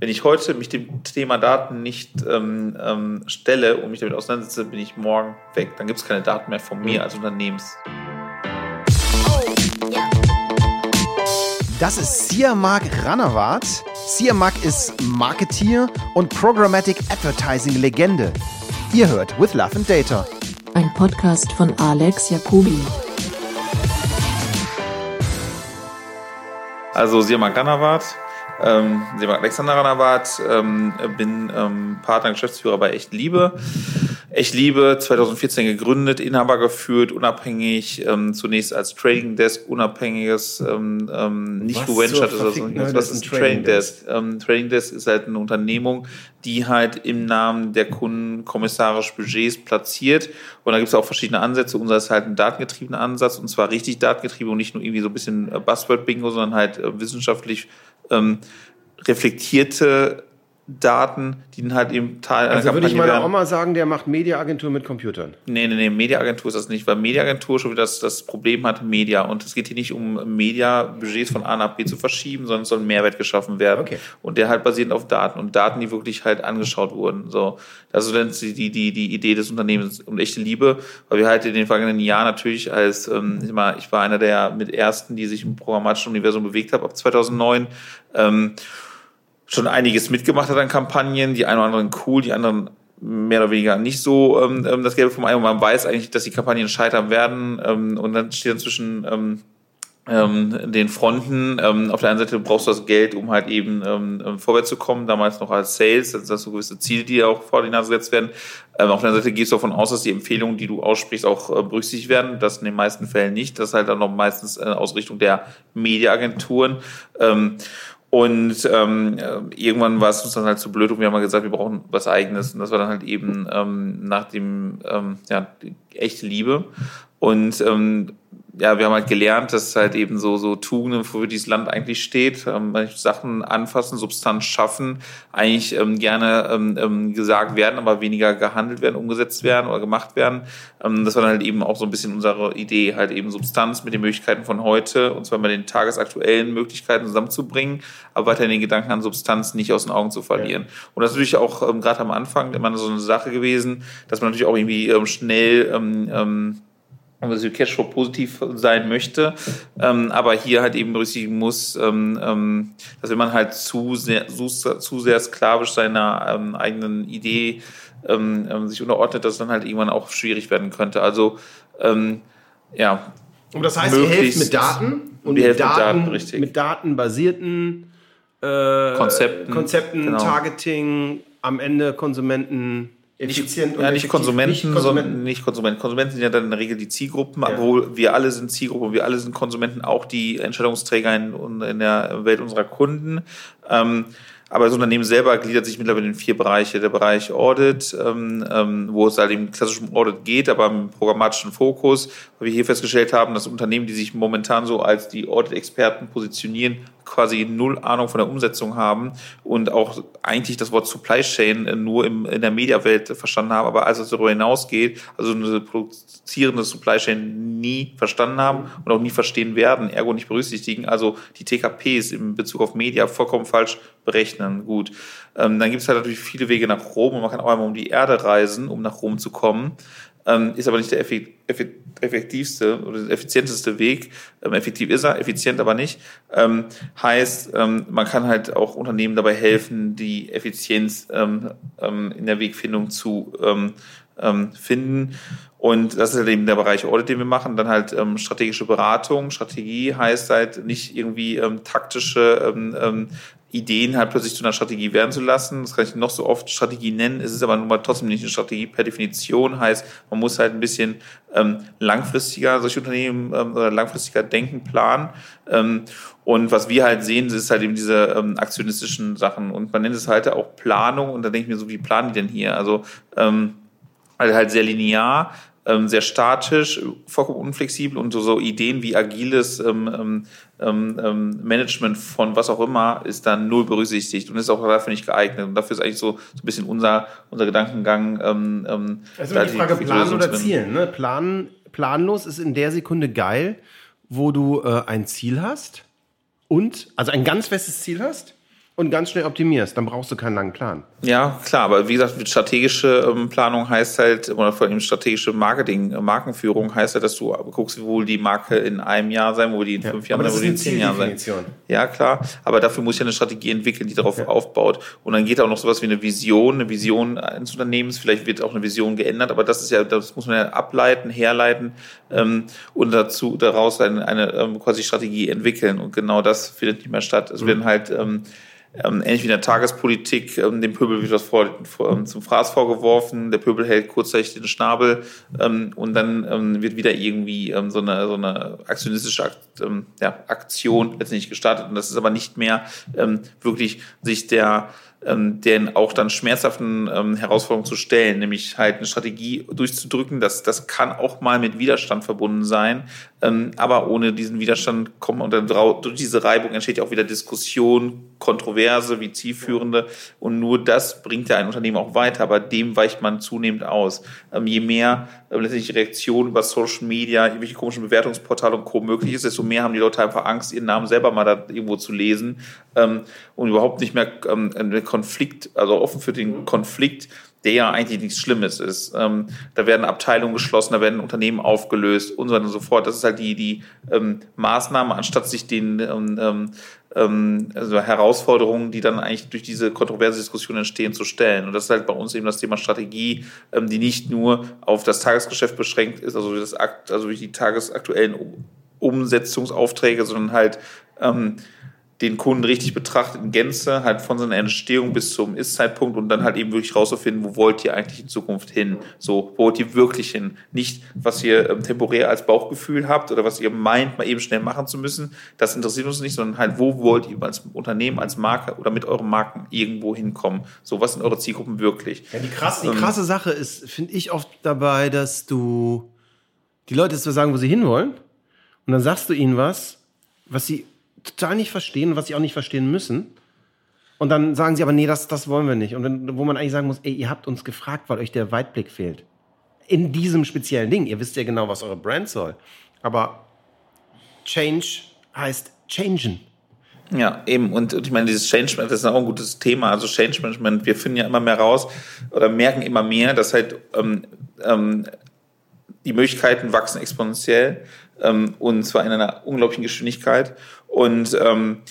wenn ich heute mich dem Thema Daten nicht ähm, ähm, stelle und mich damit auseinandersetze, bin ich morgen weg. Dann gibt es keine Daten mehr von mir als Unternehmens. Das ist Siamak Ranawat. Siamak ist Marketeer und Programmatic Advertising Legende. Ihr hört With Love and Data. Ein Podcast von Alex Jacobi. Also Siamak Ranawat, ähm, Alexander Ranawat, ähm, bin ähm, Partner Geschäftsführer bei Echt Liebe. Echt Liebe 2014 gegründet, Inhaber geführt, unabhängig, ähm, zunächst als Trading Desk, unabhängiges, ähm, ähm, nicht geventured oder so. Was, was ist ein Trading Desk? Desk? Ähm, Trading Desk ist halt eine Unternehmung, die halt im Namen der Kunden kommissarisch Budgets platziert. Und da gibt es auch verschiedene Ansätze. Unser ist halt ein datengetriebener Ansatz und zwar richtig datengetrieben und nicht nur irgendwie so ein bisschen äh, Buzzword-Bingo, sondern halt äh, wissenschaftlich ähm, reflektierte Daten, die dann halt eben Teil Also würde ich meiner werden. Oma sagen, der macht Mediaagentur mit Computern. Nee, nee, nee, Mediaagentur ist das nicht, weil Mediaagentur schon wieder das, das Problem hat, Media. Und es geht hier nicht um Media-Budgets von A nach B zu verschieben, sondern es soll ein Mehrwert geschaffen werden. Okay. Und der halt basierend auf Daten und Daten, die wirklich halt angeschaut wurden. So, das ist dann die, die, die Idee des Unternehmens und echte Liebe, weil wir halt in den vergangenen Jahren natürlich als, ähm, ich, mal, ich war einer der mit ersten, die sich im programmatischen Universum bewegt haben, ab 2009. Ähm, schon einiges mitgemacht hat an Kampagnen, die einen oder anderen cool, die anderen mehr oder weniger nicht so ähm, ähm, das Gelbe vom Ei und man weiß eigentlich, dass die Kampagnen scheitern werden ähm, und dann steht dann zwischen ähm, ähm, den Fronten. Ähm, auf der einen Seite brauchst du das Geld, um halt eben ähm, ähm vorwärts zu kommen, damals noch als Sales, also das so gewisse Ziele, die auch vor die Nase gesetzt werden. Ähm, auf der anderen Seite gehst du davon aus, dass die Empfehlungen, die du aussprichst, auch äh, berücksichtigt werden. Das in den meisten Fällen nicht. Das ist halt dann noch meistens äh, Ausrichtung der Mediaagenturen. Ähm, und ähm, irgendwann war es uns dann halt zu blöd und wir haben mal gesagt, wir brauchen was Eigenes. Und das war dann halt eben ähm, nach dem, ähm, ja, echte Liebe. Und ähm, ja, wir haben halt gelernt, dass halt eben so, so Tugenden, wofür dieses Land eigentlich steht, ähm, Sachen anfassen, Substanz schaffen, eigentlich ähm, gerne ähm, ähm, gesagt werden, aber weniger gehandelt werden, umgesetzt werden oder gemacht werden. Ähm, das war dann halt eben auch so ein bisschen unsere Idee, halt eben Substanz mit den Möglichkeiten von heute, und zwar mit den tagesaktuellen Möglichkeiten zusammenzubringen, aber weiterhin den Gedanken an Substanz nicht aus den Augen zu verlieren. Ja. Und das ist natürlich auch ähm, gerade am Anfang immer so eine Sache gewesen, dass man natürlich auch irgendwie ähm, schnell ähm, ähm, also Cashflow positiv sein möchte, ähm, aber hier halt eben berücksichtigen muss, ähm, ähm, dass wenn man halt zu sehr, zu, zu sehr sklavisch seiner ähm, eigenen Idee ähm, ähm, sich unterordnet, dass dann halt irgendwann auch schwierig werden könnte. Also ähm, ja. Und das heißt, ihr helft mit Daten und mit Daten, mit, Daten, mit datenbasierten äh, Konzepten, Konzepten genau. Targeting, am Ende Konsumenten effizient nicht, ja, nicht Konsumenten, nicht Konsumenten, sondern nicht Konsumenten. Konsumenten sind ja dann in der Regel die Zielgruppen, ja. obwohl wir alle sind Zielgruppen, wir alle sind Konsumenten, auch die Entscheidungsträger in, in der Welt unserer Kunden. Ähm, aber das Unternehmen selber gliedert sich mittlerweile in vier Bereiche. Der Bereich Audit, ähm, ähm, wo es halt im klassischen Audit geht, aber im programmatischen Fokus, weil wir hier festgestellt haben, dass Unternehmen, die sich momentan so als die Audit-Experten positionieren, quasi null Ahnung von der Umsetzung haben und auch eigentlich das Wort Supply Chain nur im, in der Mediawelt verstanden haben, aber als es darüber hinausgeht, also eine produzierende Supply Chain nie verstanden haben und auch nie verstehen werden, ergo nicht berücksichtigen, also die TKPs in Bezug auf Media vollkommen falsch berechnen. Gut. Ähm, dann gibt es halt natürlich viele Wege nach Rom und man kann auch einmal um die Erde reisen, um nach Rom zu kommen ist aber nicht der effektivste oder der effizienteste Weg. Ähm, effektiv ist er, effizient aber nicht. Ähm, heißt, ähm, man kann halt auch Unternehmen dabei helfen, die Effizienz ähm, ähm, in der Wegfindung zu finden. Und das ist halt eben der Bereich Audit, den wir machen. Dann halt ähm, strategische Beratung. Strategie heißt halt nicht irgendwie ähm, taktische ähm, ähm, Ideen halt plötzlich zu einer Strategie werden zu lassen. Das kann ich noch so oft Strategie nennen. Es ist aber nun mal trotzdem nicht eine Strategie per Definition. Heißt, man muss halt ein bisschen ähm, langfristiger solche Unternehmen ähm, oder langfristiger denken, planen. Ähm, und was wir halt sehen, ist halt eben diese ähm, aktionistischen Sachen. Und man nennt es halt auch Planung. Und da denke ich mir so, wie planen die denn hier? Also ähm, halt, halt sehr linear ähm, sehr statisch, vollkommen unflexibel und so, so Ideen wie agiles ähm, ähm, ähm, Management von was auch immer ist dann null berücksichtigt und ist auch dafür nicht geeignet. Und dafür ist eigentlich so, so ein bisschen unser, unser Gedankengang. Ähm, ähm, also die Frage Planen oder Zielen. Ne? Planen, planlos ist in der Sekunde geil, wo du äh, ein Ziel hast und, also ein ganz festes Ziel hast und ganz schnell optimierst. Dann brauchst du keinen langen Plan. Ja, klar, aber wie gesagt, strategische ähm, Planung heißt halt, oder vor allem strategische Marketing, äh, Markenführung heißt halt, dass du guckst, wo die Marke in einem Jahr sein, wo die in ja, fünf Jahren sein, wo die in zehn Jahren sein. Ja, klar, aber dafür muss ich eine Strategie entwickeln, die darauf ja. aufbaut. Und dann geht auch noch sowas wie eine Vision, eine Vision eines Unternehmens, vielleicht wird auch eine Vision geändert, aber das ist ja, das muss man ja ableiten, herleiten ähm, und dazu daraus eine, eine ähm, quasi Strategie entwickeln. Und genau das findet nicht mehr statt. Es mhm. werden halt ähm, ähm, ähnlich wie in der Tagespolitik, ähm, dem Pöbel wird was vor, vor, ähm, zum Fraß vorgeworfen, der Pöbel hält kurzzeitig den Schnabel ähm, und dann ähm, wird wieder irgendwie ähm, so, eine, so eine aktionistische Akt, ähm, ja, Aktion letztendlich gestartet. Und das ist aber nicht mehr ähm, wirklich sich der ähm, den auch dann schmerzhaften ähm, Herausforderungen zu stellen, nämlich halt eine Strategie durchzudrücken. Das, das kann auch mal mit Widerstand verbunden sein, ähm, aber ohne diesen Widerstand kommen und dann durch diese Reibung entsteht ja auch wieder Diskussion, Kontroverse, wie zielführende und nur das bringt ja ein Unternehmen auch weiter, aber dem weicht man zunehmend aus. Ähm, je mehr ähm, letztendlich Reaktionen über Social Media, irgendwelche komischen Bewertungsportale und Co. möglich ist, desto mehr haben die Leute einfach Angst, ihren Namen selber mal da irgendwo zu lesen ähm, und überhaupt nicht mehr ähm, Konflikt, also offen für den Konflikt, der ja eigentlich nichts Schlimmes ist. Ähm, da werden Abteilungen geschlossen, da werden Unternehmen aufgelöst und so weiter und so fort. Das ist halt die, die ähm, Maßnahme, anstatt sich den ähm, ähm, ähm also Herausforderungen, die dann eigentlich durch diese kontroverse Diskussion entstehen, zu stellen. Und das ist halt bei uns eben das Thema Strategie, ähm, die nicht nur auf das Tagesgeschäft beschränkt ist, also, das Akt, also die tagesaktuellen Umsetzungsaufträge, sondern halt ähm, den Kunden richtig betrachtet in Gänze, halt von seiner Entstehung bis zum Ist-Zeitpunkt und dann halt eben wirklich rauszufinden, wo wollt ihr eigentlich in Zukunft hin? So, wo wollt ihr wirklich hin? Nicht, was ihr ähm, temporär als Bauchgefühl habt oder was ihr meint, mal eben schnell machen zu müssen. Das interessiert uns nicht, sondern halt, wo wollt ihr als Unternehmen, als Marke oder mit euren Marken irgendwo hinkommen? So, was sind eure Zielgruppen wirklich? Ja, die krasse, die ähm, krasse Sache ist, finde ich oft dabei, dass du die Leute jetzt so sagen, wo sie hinwollen und dann sagst du ihnen was, was sie total nicht verstehen was sie auch nicht verstehen müssen. Und dann sagen sie aber, nee, das, das wollen wir nicht. Und dann, wo man eigentlich sagen muss, ey, ihr habt uns gefragt, weil euch der Weitblick fehlt. In diesem speziellen Ding. Ihr wisst ja genau, was eure Brand soll. Aber Change heißt changen. Ja, eben. Und, und ich meine, dieses Change Management, ist auch ein gutes Thema. Also Change Management, wir finden ja immer mehr raus oder merken immer mehr, dass halt ähm, ähm, die Möglichkeiten wachsen exponentiell ähm, und zwar in einer unglaublichen Geschwindigkeit. Und ähm,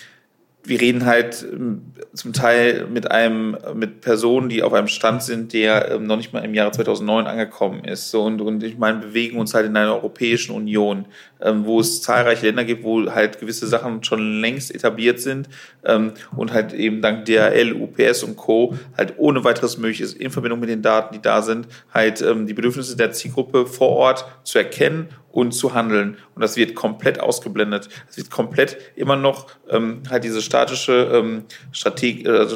wir reden halt ähm, zum Teil mit einem, mit Personen, die auf einem Stand sind, der ähm, noch nicht mal im Jahre 2009 angekommen ist. So, und, und ich meine, bewegen uns halt in einer Europäischen Union, ähm, wo es zahlreiche Länder gibt, wo halt gewisse Sachen schon längst etabliert sind ähm, und halt eben dank DHL, UPS und Co. halt ohne weiteres möglich ist, in Verbindung mit den Daten, die da sind, halt ähm, die Bedürfnisse der Zielgruppe vor Ort zu erkennen und zu handeln. Und das wird komplett ausgeblendet. Es wird komplett immer noch ähm, halt diese statische, ähm, Strategie, also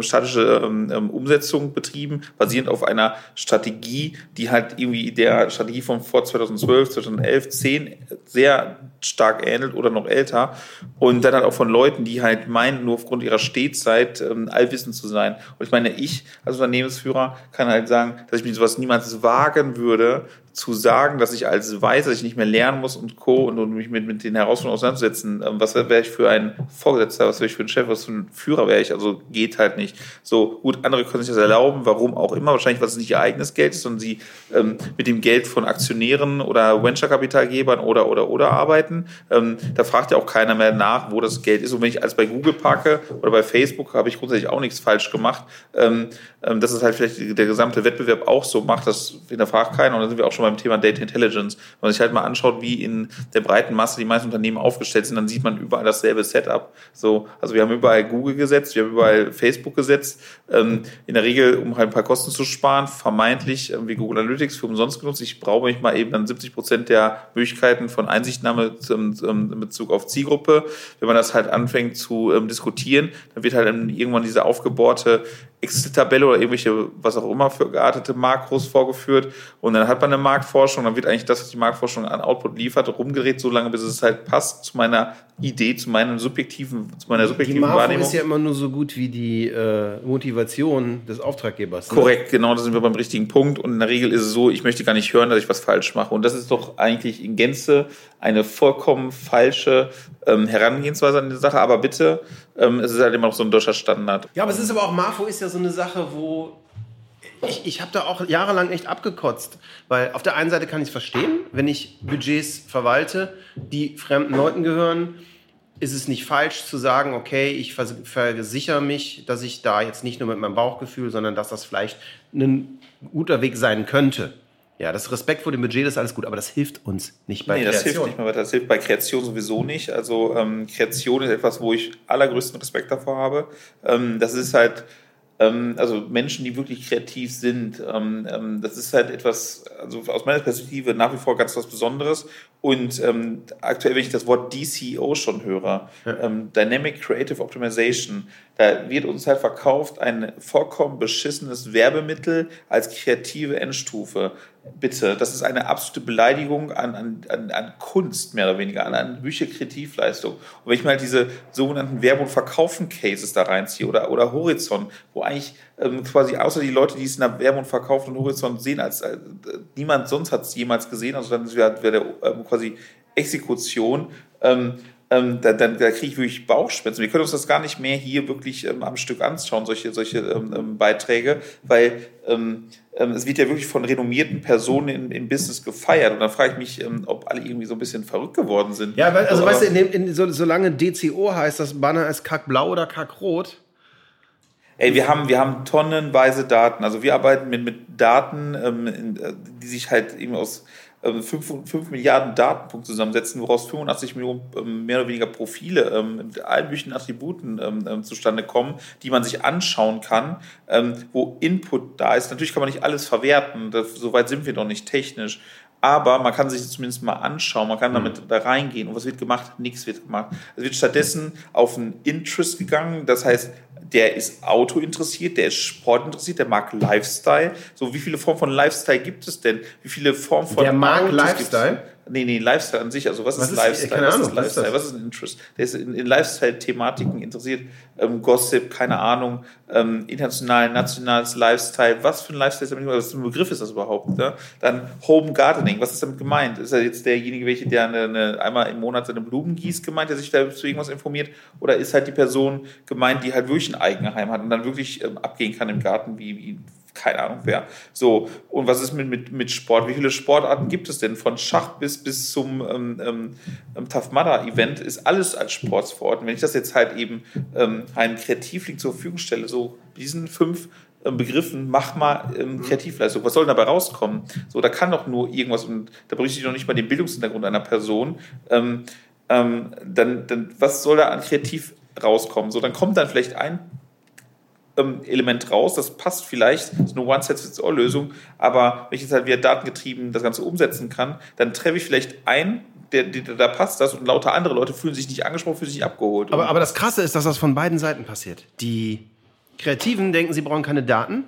statische ähm, ähm, Umsetzung betrieben, basierend auf einer Strategie, die halt irgendwie der Strategie von vor 2012, 2011, 10 sehr stark ähnelt oder noch älter. Und dann halt auch von Leuten, die halt meinen, nur aufgrund ihrer Stehzeit ähm, allwissend zu sein. Und ich meine, ich als Unternehmensführer kann halt sagen, dass ich mich sowas niemals wagen würde, zu sagen, dass ich als weiß, dass ich nicht mehr lernen muss und Co. und, und mich mit, mit den Herausforderungen auseinandersetzen, ähm, was wäre ich für ein Vorgesetzter, was wäre ich für ein Chef, was für ein Führer wäre ich, also geht halt nicht. So, gut, andere können sich das erlauben, warum auch immer, wahrscheinlich, weil es nicht ihr eigenes Geld ist, sondern sie ähm, mit dem Geld von Aktionären oder Venture-Kapitalgebern oder, oder, oder arbeiten. Ähm, da fragt ja auch keiner mehr nach, wo das Geld ist. Und wenn ich als bei Google parke oder bei Facebook, habe ich grundsätzlich auch nichts falsch gemacht. Ähm, ähm, dass es halt vielleicht der gesamte Wettbewerb auch so macht, das hinterfragt keiner. Und dann sind wir auch schon beim Thema Data Intelligence. Wenn man sich halt mal anschaut, wie in der breiten Masse die meisten Unternehmen aufgestellt sind, dann sieht man überall dasselbe Setup. So, also wir haben überall Google gesetzt, wir haben überall Facebook gesetzt. Ähm, in der Regel, um halt ein paar Kosten zu sparen, vermeintlich ähm, wie Google Analytics für umsonst genutzt. Ich brauche mich mal eben dann 70 Prozent der Möglichkeiten von Einsichtnahme zum, zum, in Bezug auf Zielgruppe. Wenn man das halt anfängt zu ähm, diskutieren, dann wird halt irgendwann diese aufgebohrte Excel-Tabelle oder irgendwelche, was auch immer für geartete Makros vorgeführt. Und dann hat man eine Marktforschung, dann wird eigentlich das, was die Marktforschung an Output liefert, rumgedreht, so lange, bis es halt passt zu meiner Idee, zu meinem subjektiven, zu meiner subjektiven die Wahrnehmung. ist ja immer nur so gut wie die äh, Motivation des Auftraggebers. Ne? Korrekt, genau, da sind wir beim richtigen Punkt. Und in der Regel ist es so, ich möchte gar nicht hören, dass ich was falsch mache. Und das ist doch eigentlich in Gänze eine vollkommen falsche ähm, Herangehensweise an die Sache. Aber bitte, ähm, es ist halt immer noch so ein deutscher Standard. Ja, aber es ist aber auch, Marfo ist ja so eine Sache, wo ich, ich habe da auch jahrelang echt abgekotzt, weil auf der einen Seite kann ich es verstehen, wenn ich Budgets verwalte, die fremden Leuten gehören, ist es nicht falsch zu sagen, okay, ich versichere mich, dass ich da jetzt nicht nur mit meinem Bauchgefühl, sondern dass das vielleicht ein guter Weg sein könnte. Ja, das Respekt vor dem Budget ist alles gut, aber das hilft uns nicht bei nee, Kreation. das hilft nicht mehr weiter. Das hilft bei Kreation sowieso nicht. Also ähm, Kreation ist etwas, wo ich allergrößten Respekt davor habe. Ähm, das ist halt also Menschen, die wirklich kreativ sind, ähm, ähm, das ist halt etwas, also aus meiner Perspektive nach wie vor ganz was Besonderes. Und ähm, aktuell, wenn ich das Wort DCO schon höre, ja. ähm, Dynamic Creative Optimization, da wird uns halt verkauft ein vollkommen beschissenes Werbemittel als kreative Endstufe bitte, das ist eine absolute Beleidigung an, an, an Kunst, mehr oder weniger, an, an Bücher Kreativleistung. Und wenn ich mal diese sogenannten Werbe- und Verkaufen-Cases da reinziehe oder, oder Horizont, wo eigentlich ähm, quasi außer die Leute, die es in der Werbung und Verkauf und Horizont sehen, als äh, niemand sonst hat es jemals gesehen, also dann wäre wär der ähm, quasi Exekution, ähm, ähm, da, da, da kriege ich wirklich Bauchschmerzen. Wir können uns das gar nicht mehr hier wirklich ähm, am Stück anschauen, solche, solche ähm, ähm Beiträge, weil ähm, ähm, es wird ja wirklich von renommierten Personen im, Business gefeiert. Und dann frage ich mich, ob alle irgendwie so ein bisschen verrückt geworden sind. Ja, weil, also, also weißt du, in dem, in, so, solange DCO heißt, das Banner ist kackblau oder kackrot. Ey, wir haben, wir haben tonnenweise Daten. Also wir arbeiten mit, mit Daten, ähm, äh, die sich halt eben aus 5, ähm, 5 Milliarden Datenpunkte zusammensetzen, woraus 85 Millionen ähm, mehr oder weniger Profile ähm, mit allen möglichen Attributen zustande kommen, die man sich anschauen kann, wo Input da ist. Natürlich kann man nicht alles verwerten, soweit sind wir noch nicht technisch, aber man kann sich das zumindest mal anschauen, man kann mhm. damit da reingehen. Und was wird gemacht? Nichts wird gemacht. Es wird stattdessen auf ein Interest gegangen, das heißt, der ist Auto interessiert, der ist Sport interessiert, der mag Lifestyle. So, wie viele Formen von Lifestyle gibt es denn? Wie viele Formen von Der mag Autos Lifestyle? Nee, nee, Lifestyle an sich. Also was, was ist, Lifestyle? Keine was Ahnung, ist Lifestyle? Was ist ein Interest? Der ist in, in Lifestyle-Thematiken interessiert. Ähm, Gossip, keine Ahnung, ähm, international, nationales Lifestyle. Was für ein Lifestyle ist damit Was für ein Begriff ist das überhaupt? Ne? Dann Home Gardening. Was ist damit gemeint? Ist er jetzt derjenige, welche, der eine, eine, einmal im Monat seine Blumen gießt, gemeint, der sich da zu irgendwas informiert? Oder ist halt die Person gemeint, die halt wirklich ein Eigenheim hat und dann wirklich ähm, abgehen kann im Garten, wie, wie keine Ahnung wer. So, und was ist mit, mit, mit Sport? Wie viele Sportarten gibt es denn? Von Schach bis, bis zum ähm, ähm, ähm Tough Mudder Event ist alles als Sport verortet. Wenn ich das jetzt halt eben ähm, einem Kreativling zur Verfügung stelle, so diesen fünf ähm, Begriffen, mach mal ähm, Kreativleistung. Was soll denn dabei rauskommen? So, da kann doch nur irgendwas, und da bräuchte ich noch nicht mal den Bildungshintergrund einer Person. Ähm, ähm, dann, dann, was soll da an kreativ rauskommen? So, dann kommt dann vielleicht ein ähm, Element raus. Das passt vielleicht, das ist eine One-Set-Fits-All-Lösung. Aber wenn ich jetzt halt wieder datengetrieben das Ganze umsetzen kann, dann treffe ich vielleicht ein, der, der, da passt das und lauter andere Leute fühlen sich nicht angesprochen, fühlen sich nicht abgeholt. Aber, aber das Krasse ist, dass das von beiden Seiten passiert. Die Kreativen denken, sie brauchen keine Daten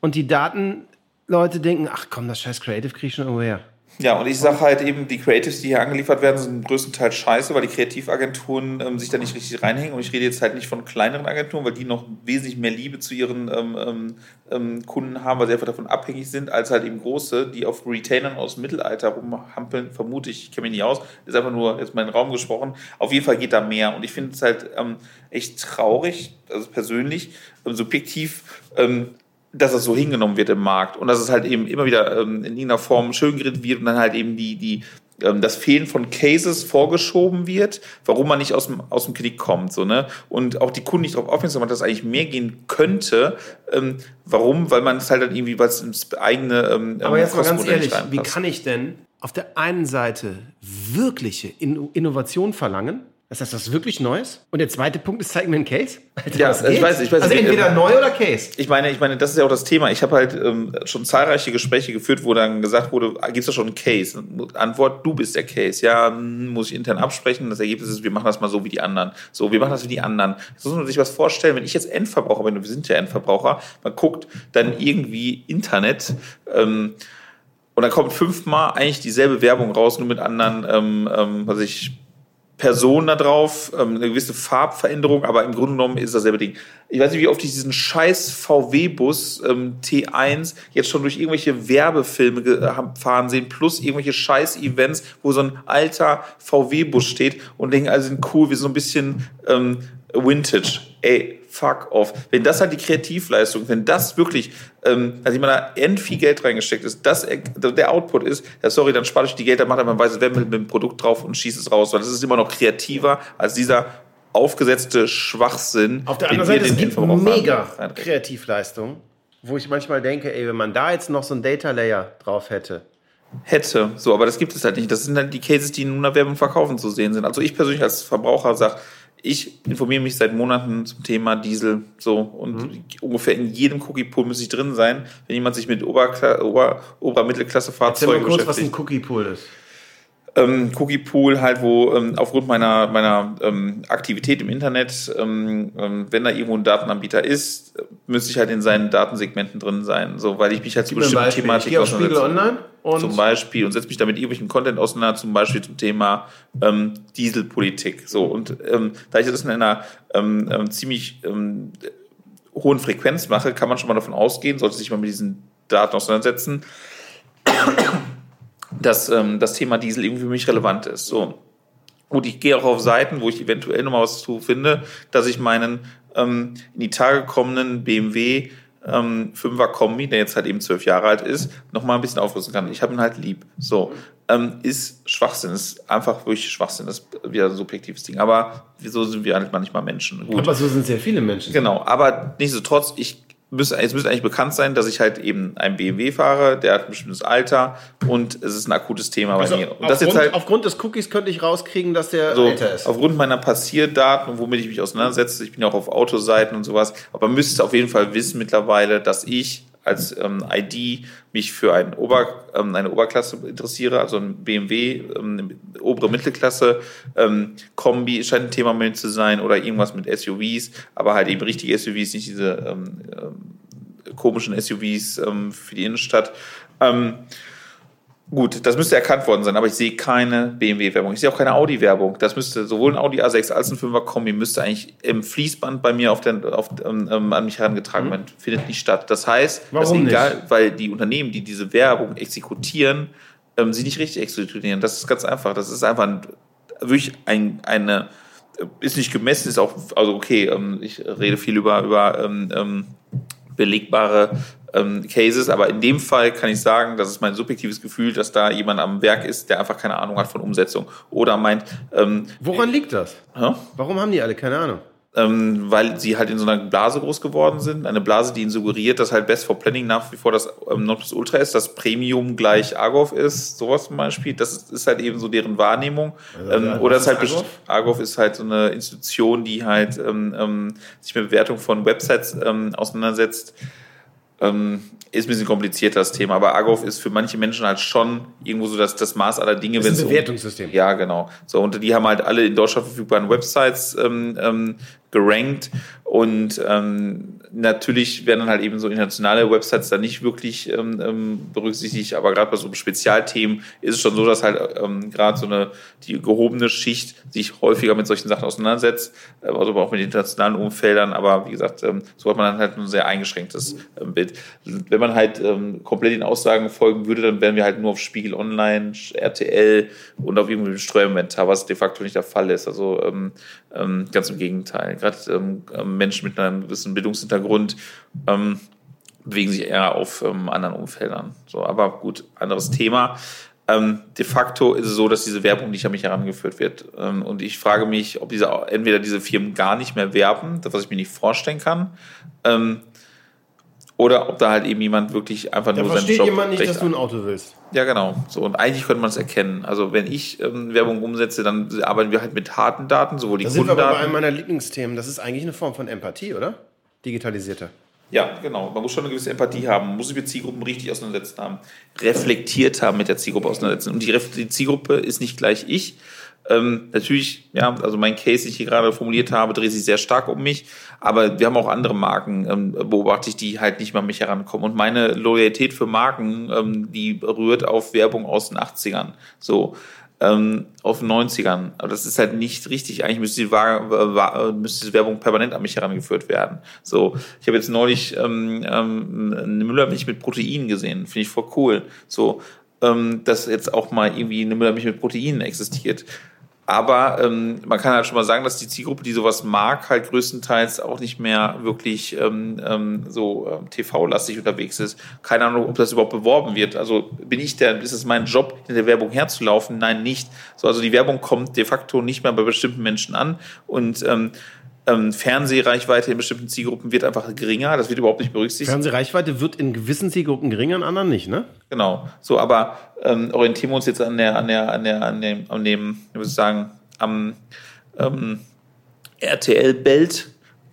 und die Datenleute denken, ach komm, das scheiß Creative kriege ich schon irgendwo her. Ja, und ich sage halt eben, die Creatives, die hier angeliefert werden, sind größtenteils scheiße, weil die Kreativagenturen ähm, sich da nicht richtig reinhängen. Und ich rede jetzt halt nicht von kleineren Agenturen, weil die noch wesentlich mehr Liebe zu ihren ähm, ähm, ähm, Kunden haben, weil sie einfach davon abhängig sind, als halt eben große, die auf Retainern aus dem Mittelalter rumhampeln. Vermute ich, ich kenne mich nicht aus, ist einfach nur jetzt mein Raum gesprochen. Auf jeden Fall geht da mehr. Und ich finde es halt ähm, echt traurig, also persönlich, ähm, subjektiv, dass es so hingenommen wird im Markt und dass es halt eben immer wieder ähm, in irgendeiner Form schön geredet wird und dann halt eben die, die, ähm, das Fehlen von Cases vorgeschoben wird, warum man nicht aus dem, aus dem Knick kommt. So, ne? Und auch die Kunden nicht darauf aufmerksam machen, dass es eigentlich mehr gehen könnte. Ähm, warum? Weil man es halt dann irgendwie was ins eigene ähm, Aber jetzt mal ganz ehrlich, wie kann ich denn auf der einen Seite wirkliche Innovation verlangen das heißt, das ist wirklich Neues? Und der zweite Punkt ist, zeig mir einen Case. Alter, ja, also ich weiß, ich weiß. Also entweder neu oder Case. Ich meine, ich meine, das ist ja auch das Thema. Ich habe halt ähm, schon zahlreiche Gespräche geführt, wo dann gesagt wurde, gibt es da schon einen Case? Antwort, du bist der Case. Ja, hm, muss ich intern absprechen. Das Ergebnis ist, wir machen das mal so wie die anderen. So, wir machen das wie die anderen. Jetzt muss man sich was vorstellen, wenn ich jetzt Endverbraucher bin, wir sind ja Endverbraucher, man guckt dann irgendwie Internet, ähm, Und dann kommt fünfmal eigentlich dieselbe Werbung raus, nur mit anderen, ähm, ähm, was ich, Personen da drauf, ähm, eine gewisse Farbveränderung, aber im Grunde genommen ist dasselbe Ding. Ich weiß nicht, wie oft ich diesen scheiß VW-Bus ähm, T1 jetzt schon durch irgendwelche Werbefilme äh, fahren sehen, plus irgendwelche scheiß Events, wo so ein alter VW-Bus steht und denken, also sind cool, wie so ein bisschen ähm, Vintage. Ey, fuck off. Wenn das halt die Kreativleistung, wenn das wirklich, ähm, also ich meine, da end viel Geld reingesteckt ist, das der Output ist, ja sorry, dann spart euch die Geld, dann macht ein weißes Wemmel mit dem Produkt drauf und schießt es raus, weil das ist immer noch kreativer als dieser aufgesetzte Schwachsinn. Auf der anderen Seite, es gibt mega Kreativleistung, wo ich manchmal denke, ey, wenn man da jetzt noch so ein Data Layer drauf hätte, hätte. So, aber das gibt es halt nicht. Das sind halt die Cases, die in einer Werbung verkaufen zu sehen sind. Also ich persönlich als Verbraucher sage, ich informiere mich seit Monaten zum Thema Diesel so und mhm. ungefähr in jedem Cookie Pool muss ich drin sein, wenn jemand sich mit Oberkla Ober Obermittelklasse Fahrzeugen beschäftigt. kurz, was ein Cookie Pool ist ähm, Cookie Pool halt, wo ähm, aufgrund meiner, meiner ähm, Aktivität im Internet, ähm, ähm, wenn da irgendwo ein Datenanbieter ist, müsste ich halt in seinen Datensegmenten drin sein, so weil ich mich halt zu bestimmten Thematiken auseinandersetze. Online und zum Beispiel und setze mich damit irgendwelchen Content auseinander, zum Beispiel zum Thema ähm, Dieselpolitik. So und ähm, da ich das in einer ähm, ähm, ziemlich ähm, hohen Frequenz mache, kann man schon mal davon ausgehen, sollte sich mal mit diesen Daten auseinandersetzen dass ähm, das Thema Diesel irgendwie für mich relevant ist. So. Gut, ich gehe auch auf Seiten, wo ich eventuell nochmal was zu finde, dass ich meinen ähm, in die Tage kommenden BMW ähm, 5er Kombi, der jetzt halt eben zwölf Jahre alt ist, nochmal ein bisschen aufrüsten kann. Ich habe ihn halt lieb. So. Ähm, ist Schwachsinn, ist einfach wirklich Schwachsinn, das ist wieder ein subjektives Ding. Aber wieso sind wir halt manchmal Menschen? Gut. Aber so sind sehr viele Menschen. Genau, aber nichtsdestotrotz, ich müsste, es müsste eigentlich bekannt sein, dass ich halt eben ein BMW fahre, der hat ein bestimmtes Alter und es ist ein akutes Thema also bei mir. Und das aufgrund, halt, aufgrund des Cookies könnte ich rauskriegen, dass der so, älter ist. Aufgrund meiner Passierdaten und womit ich mich auseinandersetze, ich bin ja auch auf Autoseiten und sowas, aber man müsste auf jeden Fall wissen mittlerweile, dass ich als ähm, ID mich für ein Ober, ähm, eine Oberklasse interessiere, also ein BMW, ähm, obere Mittelklasse, ähm, Kombi scheint ein Thema mit zu sein oder irgendwas mit SUVs, aber halt eben richtige SUVs, nicht diese ähm, ähm, komischen SUVs ähm, für die Innenstadt. Gut, das müsste erkannt worden sein, aber ich sehe keine BMW-Werbung. Ich sehe auch keine Audi-Werbung. Das müsste sowohl ein Audi A6 als ein 5er Kombi müsste eigentlich im Fließband bei mir auf den, auf, ähm, ähm an mich herangetragen mhm. werden. Findet nicht statt. Das heißt, Warum das egal, nicht? weil die Unternehmen, die diese Werbung exekutieren, ähm, sie nicht richtig exekutieren. Das ist ganz einfach. Das ist einfach ein, wirklich ein, eine, ist nicht gemessen, ist auch, also okay, ähm, ich rede viel über, über ähm, ähm belegbare ähm, Cases, aber in dem Fall kann ich sagen, das ist mein subjektives Gefühl, dass da jemand am Werk ist, der einfach keine Ahnung hat von Umsetzung oder meint. Ähm, Woran liegt das? Hä? Warum haben die alle keine Ahnung? Ähm, weil sie halt in so einer Blase groß geworden sind. Eine Blase, die ihnen suggeriert, dass halt Best for Planning nach wie vor das ähm, Nonplus Ultra ist, dass Premium gleich Argov ist, sowas zum Beispiel. Das ist, ist halt eben so deren Wahrnehmung. Also, ähm, oder ist halt Argov? Argov ist halt so eine Institution, die halt ähm, ähm, sich mit Bewertung von Websites ähm, auseinandersetzt. Ähm, ist ein bisschen komplizierter das Thema, aber Agov ist für manche Menschen halt schon irgendwo so das, das Maß aller Dinge. Das ist ein Bewertungssystem. Um, ja, genau. So, und die haben halt alle in Deutschland verfügbaren Websites ähm, ähm, gerankt und ähm, natürlich werden dann halt eben so internationale Websites da nicht wirklich ähm, ähm, berücksichtigt, aber gerade bei so Spezialthemen ist es schon so, dass halt ähm, gerade so eine die gehobene Schicht sich häufiger mit solchen Sachen auseinandersetzt, äh, also auch mit internationalen Umfeldern, aber wie gesagt, ähm, so hat man dann halt ein sehr eingeschränktes ähm, Bild. Wenn man halt ähm, komplett den Aussagen folgen würde, dann wären wir halt nur auf Spiegel Online, RTL und auf irgendeinem Streuinventar, was de facto nicht der Fall ist. Also ähm, ganz im Gegenteil. Gerade ähm, Menschen mit einem gewissen Bildungshintergrund ähm, bewegen sich eher auf ähm, anderen Umfeldern. So, aber gut, anderes Thema. Ähm, de facto ist es so, dass diese Werbung nicht an mich herangeführt wird. Ähm, und ich frage mich, ob diese, entweder diese Firmen gar nicht mehr werben, das was ich mir nicht vorstellen kann, ähm, oder ob da halt eben jemand wirklich einfach da nur seinen Job... versteht jemand nicht, dass du ein Auto willst. Ja, genau. So, und eigentlich könnte man es erkennen. Also wenn ich ähm, Werbung umsetze, dann arbeiten wir halt mit harten Daten, sowohl die das Kundendaten... Das sind wir bei einem meiner Lieblingsthemen. Das ist eigentlich eine Form von Empathie, oder? Digitalisierte. Ja, genau. Man muss schon eine gewisse Empathie haben, muss sich mit Zielgruppen richtig auseinandersetzen haben, reflektiert haben mit der Zielgruppe auseinandersetzen. Und die, die Zielgruppe ist nicht gleich ich, Ähm, natürlich, ja, also mein Case, den ich hier gerade formuliert habe, dreht sich sehr stark um mich, aber wir haben auch andere Marken, ähm, beobachte ich, die halt nicht mal an mich herankommen. Und meine Loyalität für Marken, ähm, die rührt auf Werbung aus den 80ern. So, ähm, auf 90ern. Aber das ist halt nicht richtig. Eigentlich müsste die, War müsste die Werbung permanent an mich herangeführt werden. So, ich habe jetzt neulich ähm, ähm, eine Müllermilch mit Proteinen gesehen. Finde ich voll cool. So, ähm, dass jetzt auch mal irgendwie eine Müllermilch mit Proteinen existiert. Aber ähm, man kann halt schon mal sagen, dass die Zielgruppe, die sowas mag, halt größtenteils auch nicht mehr wirklich ähm, ähm, so ähm, TV-lastig unterwegs ist. Keine Ahnung, ob das überhaupt beworben wird. Also bin ich der, ist es mein Job, in der Werbung herzulaufen? Nein, nicht. So, also die Werbung kommt de facto nicht mehr bei bestimmten Menschen an und ähm, ähm, Fernsehreichweite in bestimmten Zielgruppen wird einfach geringer. Das wird überhaupt nicht berücksichtigt. Fernsehreichweite wird in gewissen Zielgruppen geringer, in anderen nicht, ne? Genau. So, aber ähm, orientieren wir uns jetzt an der, an der, an der, an dem, an dem, ich muss sagen, am ähm, RTL-Belt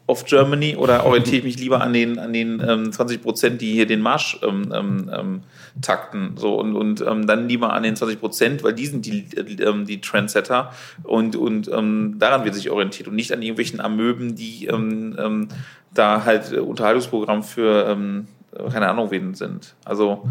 of Germany oder orientiere ich mich lieber an den, an den ähm, 20 Prozent, die hier den Marsch ähm, ähm, ähm, takten so und, und ähm, dann lieber an den 20 Prozent, weil die sind die, ähm, die Trendsetter und, und ähm, daran wird sich orientiert und nicht an irgendwelchen Amöben, die ähm, ähm, da halt Unterhaltungsprogramm für ähm, keine Ahnung wen sind. Also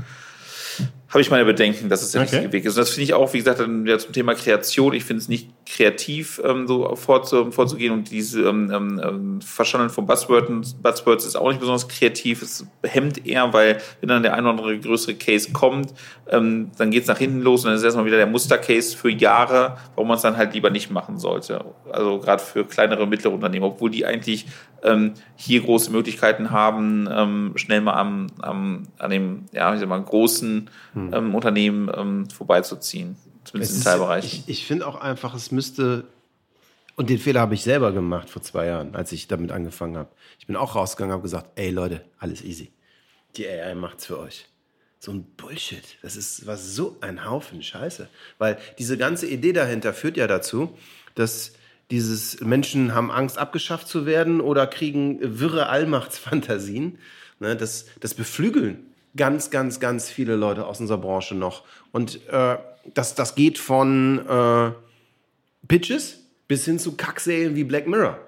habe ich meine Bedenken, dass es der okay. richtige Weg ist. Und das finde ich auch, wie gesagt, dann wieder zum Thema Kreation. Ich finde es nicht kreativ, ähm, so vorzu, vorzugehen und diese ähm, ähm, ähm Verstanden von Buzzwords, Buzzwords ist auch nicht besonders kreativ. Es hemmt eher, weil wenn dann der ein oder andere größere Case kommt, ähm, dann geht es nach hinten los und dann ist erstmal wieder der Mustercase für Jahre, warum man es dann halt lieber nicht machen sollte. Also gerade für kleinere, mittlere Unternehmen, obwohl die eigentlich ähm, hier große Möglichkeiten haben, ähm, schnell mal am, am, an dem, ja, ich sag mal, großen hm. ähm, Unternehmen ähm, vorbeizuziehen. Zumindest in Teilbereichen. Ich, ich finde auch einfach, es müsste, und den Fehler habe ich selber gemacht vor zwei Jahren, als ich damit angefangen habe. Ich bin auch rausgegangen und habe gesagt, ey Leute, alles easy. Die AI macht's für euch. So ein Bullshit. Das ist was so ein Haufen Scheiße. Weil diese ganze Idee dahinter führt ja dazu, dass dieses Menschen haben Angst, abgeschafft zu werden oder kriegen wirre Allmachtsfantasien. Ne, das, das beflügeln ganz, ganz, ganz viele Leute aus unserer Branche noch. Und äh, das, das geht von äh, Pitches bis hin zu Kackserien wie Black Mirror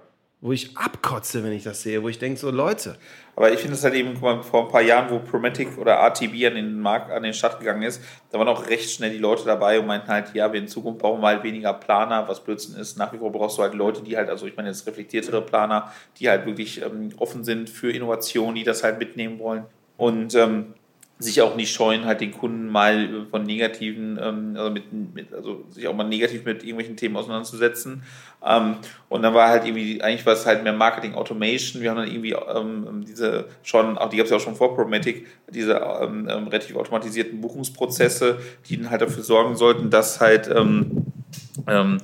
wo ich abkotze, wenn ich das sehe, wo ich denke, so Leute. Aber ich finde es halt eben, guck mal, vor ein paar Jahren, wo Prometic oder RTB an den Markt, an den Start gegangen ist, da waren auch recht schnell die Leute dabei und meinten halt, ja, wir in Zukunft brauchen wir halt weniger Planer, was Blödsinn ist. Nach wie vor brauchst du halt Leute, die halt, also ich meine jetzt reflektiertere Planer, die halt wirklich ähm, offen sind für Innovation, die das halt mitnehmen wollen. Und ähm, sich auch nicht scheuen, halt den Kunden mal von negativen, ähm, also, mit, mit, also sich auch mal negativ mit irgendwelchen Themen auseinanderzusetzen. Ähm, und dann war halt irgendwie, eigentlich war es halt mehr Marketing Automation. Wir haben dann irgendwie ähm, diese schon, auch die gab es ja auch schon vor Promatic, diese ähm, ähm, relativ automatisierten Buchungsprozesse, die dann halt dafür sorgen sollten, dass halt ähm, ähm,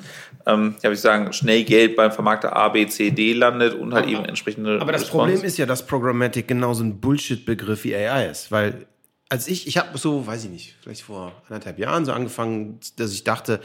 ähm, ja, wie ich sagen, schnell Geld beim Vermarkter A, B, C, D landet und halt eben entsprechende. Aber das Response. Problem ist ja, dass Programmatic genauso ein Bullshit-Begriff wie AI ist, weil als ich, ich habe so, weiß ich nicht, vielleicht vor anderthalb Jahren so angefangen, dass ich dachte,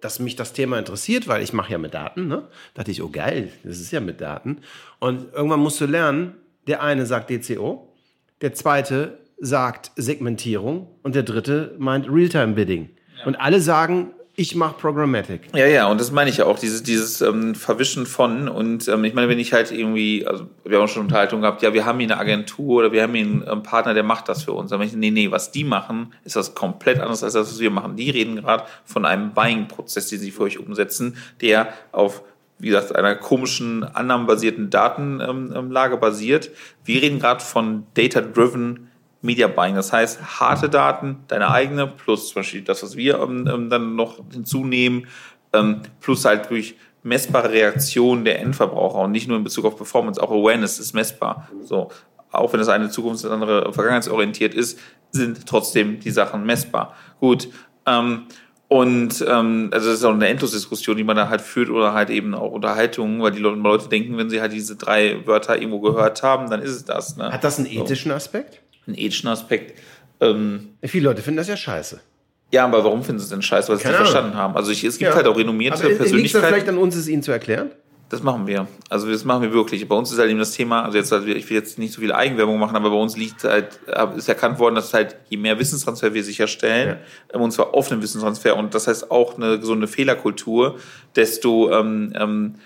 dass mich das Thema interessiert, weil ich mache ja mit Daten. Ne? Da dachte ich, oh geil, das ist ja mit Daten. Und irgendwann musst du lernen, der eine sagt DCO, der zweite sagt Segmentierung und der dritte meint Realtime-Bidding. Ja. Und alle sagen, ich mache Programmatic. Ja, ja, und das meine ich ja auch, dieses, dieses ähm, Verwischen von. Und ähm, ich meine, wenn ich halt irgendwie, also wir haben schon Unterhaltung gehabt, ja, wir haben hier eine Agentur oder wir haben hier einen ähm, Partner, der macht das für uns. Aber ich, nee, nee, was die machen, ist das komplett anders als das, was wir machen. Die reden gerade von einem Buying-Prozess, den sie für euch umsetzen, der auf wie gesagt, einer komischen annahmenbasierten Datenlage basiert. Wir reden gerade von Data-Driven Media Buying. Das heißt, harte Daten, deine eigene, plus zum Beispiel das, was wir ähm, ähm, dann noch hinzunehmen, ähm, plus halt durch messbare Reaktionen der Endverbraucher und nicht nur in Bezug auf Performance, auch Awareness ist messbar. So, auch wenn das eine Zukunft, das andere vergangenheitsorientiert ist, sind trotzdem die Sachen messbar. Gut. Ähm, und ähm, also das ist auch eine Endlosdiskussion, die man da halt führt oder halt eben auch Unterhaltungen, weil die Leute denken, wenn sie halt diese drei Wörter irgendwo gehört haben, dann ist es das. Ne? Hat das einen ethischen Aspekt? Einen ethischen Aspekt. Ähm, Viele Leute finden das ja scheiße. Ja, aber warum finden sie es denn scheiße? Weil sie es nicht verstanden haben. Also ich, es gibt ja. halt auch renommierte aber Persönlichkeiten. Liegt das vielleicht an uns, es ihnen zu erklären? Das machen wir. Also das machen wir wirklich. Bei uns ist halt eben das Thema, also jetzt, also ich will jetzt nicht so viel Eigenwerbung machen, aber bei uns liegt halt, ist erkannt worden, dass halt je mehr Wissenstransfer wir sicherstellen, ja. und zwar offenen Wissenstransfer und das heißt auch eine gesunde Fehlerkultur, desto ähm, ähm,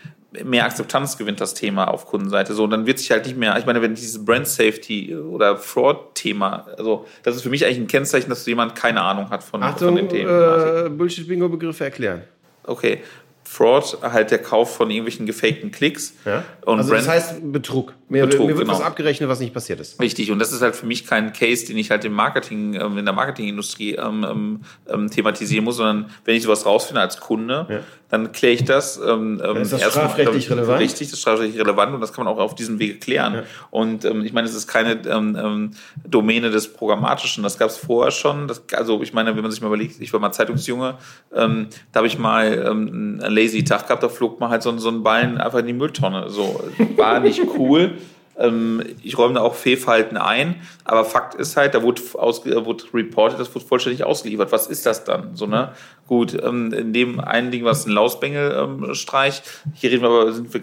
mehr Akzeptanz gewinnt das Thema auf Kundenseite. So, und dann wird sich halt nicht mehr, ich meine, wenn dieses Brand Safety oder Fraud-Thema, also das ist für mich eigentlich ein Kennzeichen, dass jemand keine Ahnung hat von, Achtung, von den Themen. Äh, Bullshit-Bingo-Begriffe erklären. Okay. Fraud, halt der Kauf von irgendwelchen gefakten Klicks. Ja? Und also Brand das heißt Betrug. Mir, Betrug, mir wird genau. was abgerechnet, was nicht passiert ist. Richtig, und das ist halt für mich kein Case, den ich halt im Marketing, ähm, in der Marketingindustrie ähm, ähm, ähm, thematisieren muss, sondern wenn ich sowas rausfinde als Kunde, ja dann kläre ich das. Ähm, dann ist das strafrechtlich mal, relevant? Richtig, das ist strafrechtlich relevant und das kann man auch auf diesem Wege klären. Ja. Und ähm, ich meine, es ist keine ähm, ähm, Domäne des Programmatischen. Das gab es vorher schon. Das, also ich meine, wenn man sich mal überlegt, ich war mal Zeitungsjunge, ähm, da habe ich mal ähm, einen lazy Tag gehabt, da flog mal halt so, so ein Ballen einfach in die Mülltonne. So war nicht cool. Ähm, ich räume da auch Fehlverhalten ein, aber Fakt ist halt, da wurde, wurde reported, das wurde vollständig ausgeliefert. Was ist das dann? So, ne? Gut, ähm, in dem einen Ding war es ein Lausbengel-Streich. Ähm, Hier reden wir aber sind wir,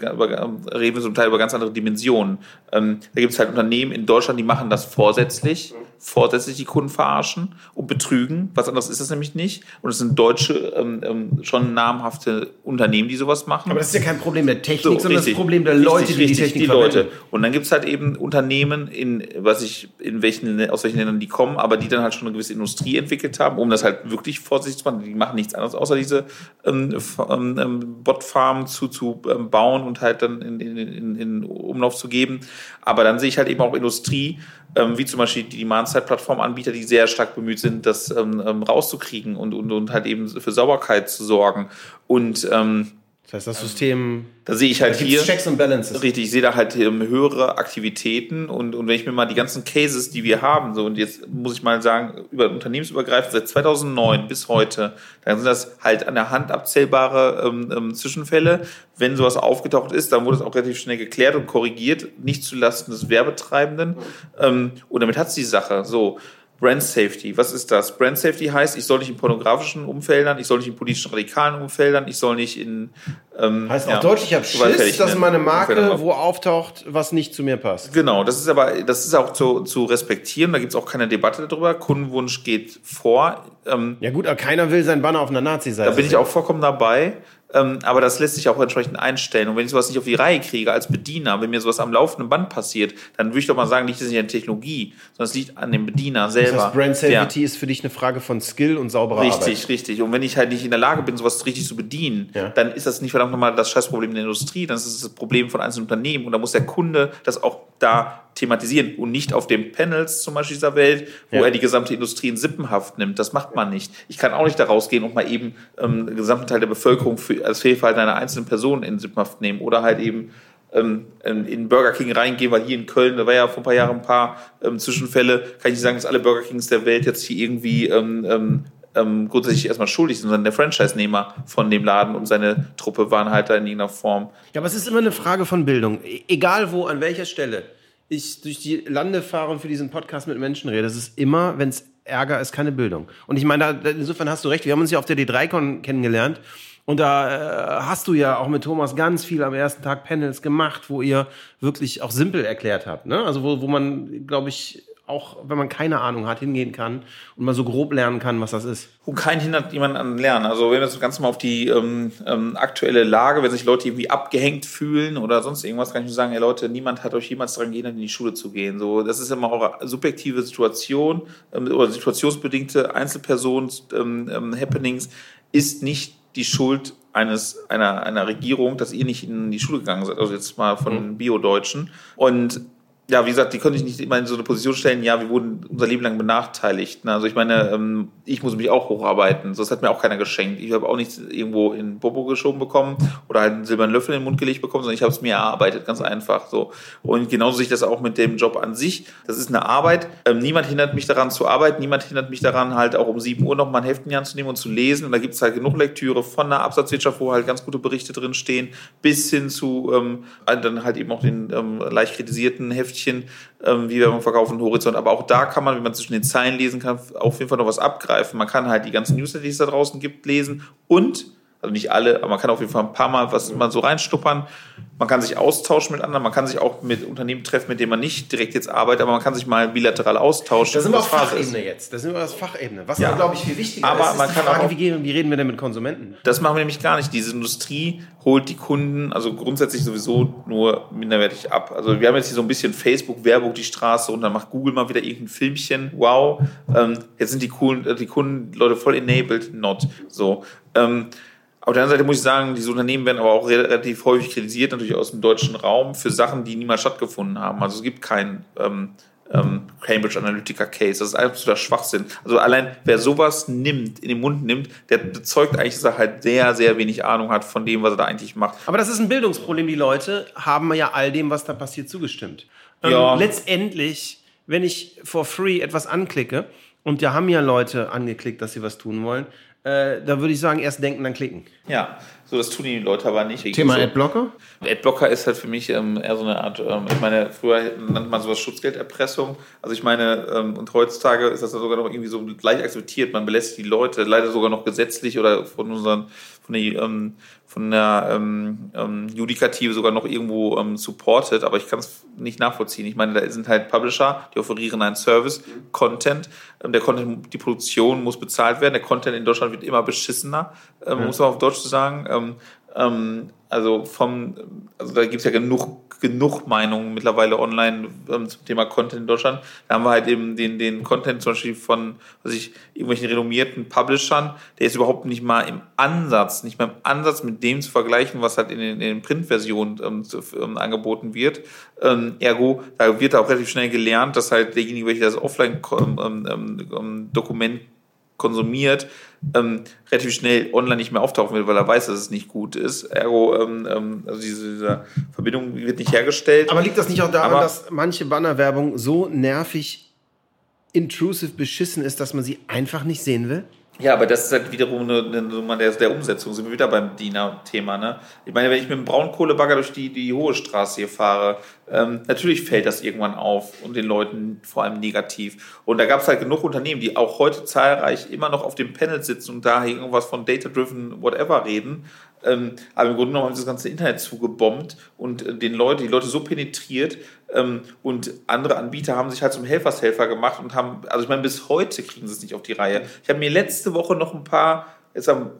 reden wir zum Teil über ganz andere Dimensionen. Da gibt es halt Unternehmen in Deutschland, die machen das vorsätzlich vorsätzlich die Kunden verarschen und betrügen. Was anderes ist das nämlich nicht. Und es sind deutsche, schon namhafte Unternehmen, die sowas machen. Aber das ist ja kein Problem der Technik, so, sondern richtig, das Problem der Leute, richtig, die die Technik die Leute. Und dann gibt es halt eben Unternehmen, in, was ich, in welchen, aus welchen Ländern die kommen, aber die dann halt schon eine gewisse Industrie entwickelt haben, um das halt wirklich vorsichtig zu machen. Die machen nichts anderes, außer diese ähm, ähm, ähm Botfarmen zu, zu ähm, bauen und halt dann in, in, in, in Umlauf zu geben. Aber dann sehe ich halt eben auch Industrie, ähm, wie zum Beispiel die Demand-Side-Plattform-Anbieter, die sehr stark bemüht sind, das ähm, ähm, rauszukriegen und, und, und halt eben für Sauberkeit zu sorgen. Und ähm, das heißt, das System. Da sehe ich halt hier. Checks und Balances. Richtig, ich sehe da halt ähm, höhere Aktivitäten und, und wenn ich mir mal die ganzen Cases, die wir haben, so und jetzt muss ich mal sagen, über unternehmensübergreifend seit 2009 bis heute, dann sind das halt an der Hand abzählbare ähm, ähm, Zwischenfälle. Wenn sowas aufgetaucht ist, dann wurde es auch relativ schnell geklärt und korrigiert, nicht zulasten des Werbetreibenden. Ähm, und damit hat es die Sache. So. Brand Safety, was ist das? Brand Safety heißt, ich soll nicht in pornografischen Umfeldern, ich soll nicht in politischen radikalen Umfeldern, ich soll nicht in. Ähm, heißt ja, auch deutlich, ich habe Schiss, dass meine Marke wo auftaucht, was nicht zu mir passt. Genau, das ist aber, das ist auch zu, zu respektieren, da gibt es auch keine Debatte darüber. Kundenwunsch geht vor. Ähm, ja, gut, aber keiner will sein Banner auf einer Nazi-Seite. Da bin ich auch vollkommen dabei. Ähm, aber das lässt sich auch entsprechend einstellen. Und wenn ich sowas nicht auf die Reihe kriege als Bediener, wenn mir sowas am laufenden Band passiert, dann würde ich doch mal sagen, liegt es nicht an der Technologie, sondern es liegt an dem Bediener selber. Das heißt, Brand Safety ja. ist für dich eine Frage von Skill und sauberer richtig, Arbeit. Richtig, richtig. Und wenn ich halt nicht in der Lage bin, sowas richtig zu bedienen, ja. dann ist das nicht verdammt nochmal das Scheißproblem der Industrie, dann ist es das Problem von einzelnen Unternehmen. Und da muss der Kunde das auch da thematisieren und nicht auf den Panels zum Beispiel dieser Welt, wo ja. er die gesamte Industrie in Sippenhaft nimmt. Das macht man nicht. Ich kann auch nicht da rausgehen und mal eben ähm, den gesamten Teil der Bevölkerung für, als Fehlverhalten einer einzelnen Person in Sippenhaft nehmen oder halt eben ähm, in Burger King reingehen, weil hier in Köln, da war ja vor ein paar Jahren ein paar ähm, Zwischenfälle, kann ich nicht sagen, dass alle Burger Kings der Welt jetzt hier irgendwie ähm, ähm, grundsätzlich erstmal schuldig sind, sondern der Franchise-Nehmer von dem Laden und seine Truppe waren halt da in irgendeiner Form. Ja, aber es ist immer eine Frage von Bildung. E egal wo, an welcher Stelle ich durch die Lande fahre und für diesen Podcast mit Menschen rede, das ist immer, wenn es Ärger ist, keine Bildung. Und ich meine, da, insofern hast du recht. Wir haben uns ja auf der D3Con kennengelernt. Und da äh, hast du ja auch mit Thomas ganz viel am ersten Tag Panels gemacht, wo ihr wirklich auch simpel erklärt habt. Ne? Also wo, wo man, glaube ich, auch wenn man keine Ahnung hat, hingehen kann und mal so grob lernen kann, was das ist. Und kein hindert jemanden an Lernen. Also wenn wir jetzt ganz mal auf die ähm, ähm, aktuelle Lage, wenn sich Leute irgendwie abgehängt fühlen oder sonst irgendwas, kann ich nur sagen, ey Leute, niemand hat euch jemals daran gehindert, in die Schule zu gehen. So, das ist immer eure subjektive Situation ähm, oder situationsbedingte Einzelpersonen-Happenings ähm, ähm, ist nicht die Schuld eines, einer, einer Regierung, dass ihr nicht in die Schule gegangen seid. Also jetzt mal von mhm. Bio-Deutschen. Und ja, wie gesagt, die können sich nicht immer in so eine Position stellen, ja, wir wurden unser Leben lang benachteiligt. Ne? Also ich meine, ähm, ich muss mich auch hocharbeiten. Das hat mir auch keiner geschenkt. Ich habe auch nichts irgendwo in Bobo geschoben bekommen oder halt einen silbernen Löffel in den Mund gelegt bekommen, sondern ich habe es mir erarbeitet, ganz einfach so. Und genauso sehe ich das auch mit dem Job an sich. Das ist eine Arbeit. Ähm, niemand hindert mich daran zu arbeiten, niemand hindert mich daran, halt auch um 7 Uhr noch mal ein Heft in die Hand zu nehmen und zu lesen. Und da gibt es halt genug Lektüre von der Absatzwirtschaft, wo halt ganz gute Berichte drin stehen, bis hin zu ähm, dann halt eben auch den ähm, leicht kritisierten Heftchen ähm, wie Werbung verkaufen, Horizont. Aber auch da kann man, wie man zwischen den Zeilen lesen kann, auf jeden Fall noch was abgreifen. Man kann halt die ganzen Newsletter, die es da draußen gibt, lesen und Also nicht alle, aber man kann auf jeden Fall ein paar Mal was mal so reinstuppern. Man kann sich austauschen mit anderen, man kann sich auch mit Unternehmen treffen, mit denen man nicht direkt jetzt arbeitet, aber man kann sich mal bilateral austauschen. Da sind wir auf Fachebene ist. jetzt. Da sind wir auf Fachebene. Was ja. glaube ich, viel wichtiger aber ist, man ist kann Frage, auch, wie, gehen, wie reden wir denn mit Konsumenten? Das machen wir nämlich gar nicht. Diese Industrie holt die Kunden also grundsätzlich sowieso nur minderwertig ab. Also wir haben jetzt hier so ein bisschen Facebook-Werbung die Straße und dann macht Google mal wieder irgendein Filmchen. Wow, ähm, jetzt sind die, coolen, die Kunden, Leute voll enabled. Not. So. Ähm, auf der anderen Seite muss ich sagen, diese Unternehmen werden aber auch relativ häufig kritisiert, natürlich aus dem deutschen Raum, für Sachen, die niemals stattgefunden haben. Also es gibt keinen ähm, ähm, Cambridge Analytica Case. Das ist absoluter Schwachsinn. Also allein wer sowas nimmt, in den Mund nimmt, der bezeugt eigentlich, dass er halt sehr, sehr wenig Ahnung hat von dem, was er da eigentlich macht. Aber das ist ein Bildungsproblem. Die Leute haben ja all dem, was da passiert, zugestimmt. Ähm, ja. letztendlich, wenn ich for free etwas anklicke, und da haben ja Leute angeklickt, dass sie was tun wollen, äh, da würde ich sagen, erst denken, dann klicken. Ja, so das tun die Leute aber nicht. Thema so. Adblocker? Adblocker ist halt für mich ähm, eher so eine Art, ähm, ich meine, früher nannte man sowas Schutzgelderpressung. Also ich meine, ähm, und heutzutage ist das sogar noch irgendwie so gleich akzeptiert. Man belässt die Leute leider sogar noch gesetzlich oder von unseren, von der, ähm, von der ähm, ähm, Judikative sogar noch irgendwo ähm, supported, aber ich kann es nicht nachvollziehen. Ich meine, da sind halt Publisher, die offerieren einen Service, Content. Ähm, der Content, die Produktion muss bezahlt werden. Der Content in Deutschland wird immer beschissener, ähm, mhm. muss man auf Deutsch sagen. Ähm, also vom, also da gibt es ja genug genug Meinungen mittlerweile online ähm, zum Thema Content in Deutschland. Da haben wir halt eben den, den Content zum Beispiel von was ich, irgendwelchen renommierten Publishern, der ist überhaupt nicht mal im Ansatz, nicht mal im Ansatz mit dem zu vergleichen, was halt in den, in den Printversionen ähm, zu, ähm, angeboten wird. Ähm, ergo, da wird auch relativ schnell gelernt, dass halt derjenige, welcher das Offline-Dokument ähm, ähm, konsumiert, ähm, relativ schnell online nicht mehr auftauchen will, weil er weiß, dass es nicht gut ist. Ergo, ähm, ähm, also diese, diese Verbindung wird nicht hergestellt. Aber liegt das nicht auch daran, Aber, dass manche Bannerwerbung so nervig, intrusive, beschissen ist, dass man sie einfach nicht sehen will? Ja, aber das ist halt wiederum eine, eine Nummer der, der Umsetzung. Sind wir wieder beim DINA-Thema, ne? Ich meine, wenn ich mit einem Braunkohlebagger durch die, die hohe Straße hier fahre, ähm, natürlich fällt das irgendwann auf und den Leuten vor allem negativ. Und da gab es halt genug Unternehmen, die auch heute zahlreich immer noch auf dem Panel sitzen und da irgendwas von Data-Driven Whatever reden. Ähm, aber im Grunde genommen haben sie das ganze Internet zugebombt und äh, den Leute, die Leute so penetriert und andere Anbieter haben sich halt zum Helfershelfer gemacht und haben, also ich meine, bis heute kriegen sie es nicht auf die Reihe. Ich habe mir letzte Woche noch ein paar, jetzt am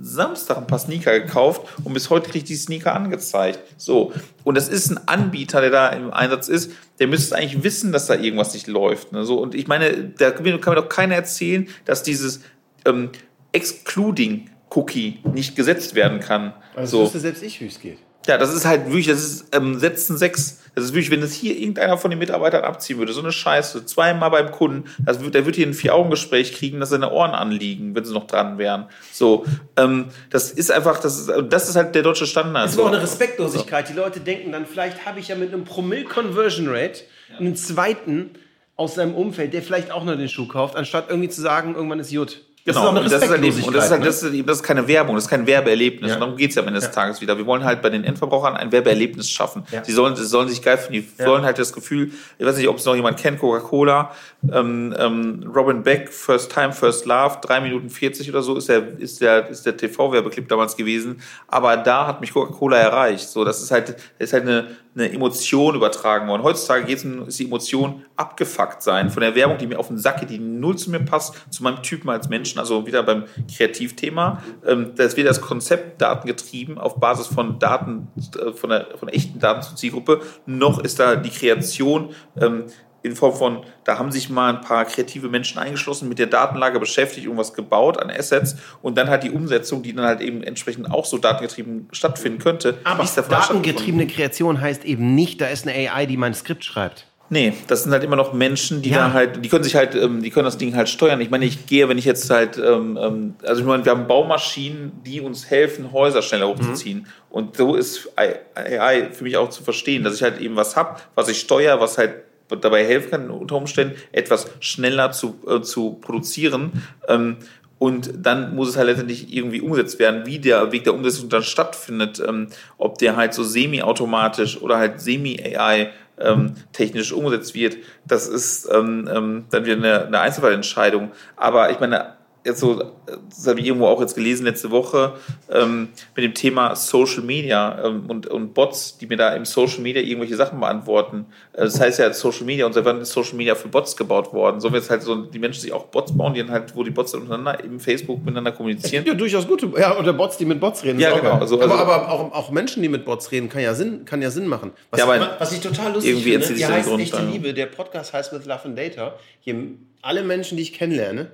Samstag ein paar Sneaker gekauft und bis heute kriege ich die Sneaker angezeigt. So. Und das ist ein Anbieter, der da im Einsatz ist, der müsste eigentlich wissen, dass da irgendwas nicht läuft. Ne? So. Und ich meine, da kann mir doch keiner erzählen, dass dieses ähm, Excluding Cookie nicht gesetzt werden kann. Also so. wüsste selbst ich, wie es geht. Ja, das ist halt wirklich, das ist ähm, Sätzen sechs. Das ist wirklich, wenn das hier irgendeiner von den Mitarbeitern abziehen würde, so eine Scheiße, zweimal beim Kunden, das wird, der wird hier ein Vier-Augen-Gespräch kriegen, dass seine Ohren anliegen, wenn sie noch dran wären. So, ähm, das ist einfach, das ist, das ist halt der deutsche Standard. Das ist auch eine Respektlosigkeit. Die Leute denken dann, vielleicht habe ich ja mit einem Promille-Conversion Rate einen zweiten aus seinem Umfeld, der vielleicht auch nur den Schuh kauft, anstatt irgendwie zu sagen, irgendwann ist Jut. Genau, und das ist halt eben, und das ist halt, das ist, das ist keine Werbung, das ist kein Werbeerlebnis. Ja. Und darum geht's ja am Ende des ja. Tages wieder. Wir wollen halt bei den Endverbrauchern ein Werbeerlebnis schaffen. Ja. Sie sollen, sie sollen sich geil finden. Die wollen halt das Gefühl, ich weiß nicht, ob es noch jemand kennt, Coca-Cola, ähm, ähm, Robin Beck, First Time, First Love, drei Minuten 40 oder so ist der, ist der, ist der TV-Werbeclip damals gewesen. Aber da hat mich Coca-Cola erreicht. So, das ist halt, das ist halt eine, eine Emotion übertragen worden. Heutzutage geht's, ist die Emotion abgefuckt sein von der Werbung, die mir auf den Sack geht, die null zu mir passt, zu meinem Typen als Menschen, also wieder beim Kreativthema. Ähm, da ist das Konzept datengetrieben auf Basis von Daten, äh, von, der, von echten Daten zur Zielgruppe, noch ist da die Kreation ähm, in Form von, da haben sich mal ein paar kreative Menschen eingeschlossen, mit der Datenlage beschäftigt, irgendwas gebaut an Assets und dann halt die Umsetzung, die dann halt eben entsprechend auch so datengetrieben stattfinden könnte. Aber datengetriebene Kreation heißt eben nicht, da ist eine AI, die mein Skript schreibt. Nee, das sind halt immer noch Menschen, die ja. da halt, die können sich halt, ähm, die können das Ding halt steuern. Ich meine, ich gehe, wenn ich jetzt halt, ähm, ähm also ich meine, wir haben Baumaschinen, die uns helfen, Häuser schneller hochzuziehen. Mhm. Und so ist AI für mich auch zu verstehen, dass ich halt eben was habe, was ich steuere, was halt dabei helfen kann, unter Umständen etwas schneller zu, äh, zu produzieren. Ähm, und dann muss es halt letztendlich irgendwie umgesetzt werden, wie der Weg der Umsetzung dann stattfindet, ähm, ob der halt so semi-automatisch oder halt semi-AI ähm, technisch umgesetzt wird. Das ist ähm, ähm, dann wieder eine, eine Einzelfallentscheidung. Aber ich meine, jetzt so, das habe ich irgendwo auch jetzt gelesen letzte Woche, ähm, mit dem Thema Social Media ähm, und, und Bots, die mir da im Social Media irgendwelche Sachen beantworten. Äh, das heißt ja Social Media und seit ist Social Media für Bots gebaut worden? So wird halt so die Menschen sich auch Bots bauen, die dann halt, wo die Bots untereinander im Facebook miteinander kommunizieren. Ja, durchaus gute, ja, oder Bots, die mit Bots reden. Ja, genau. Also, aber, also, aber auch, auch Menschen, die mit Bots reden, kann ja Sinn, kann ja Sinn machen. Was, Ja, aber was ich total lustig irgendwie finde, die heißt Grund Echte dann. Liebe, der Podcast heißt With Love and Data. Je, alle Menschen, die ich kennenlerne,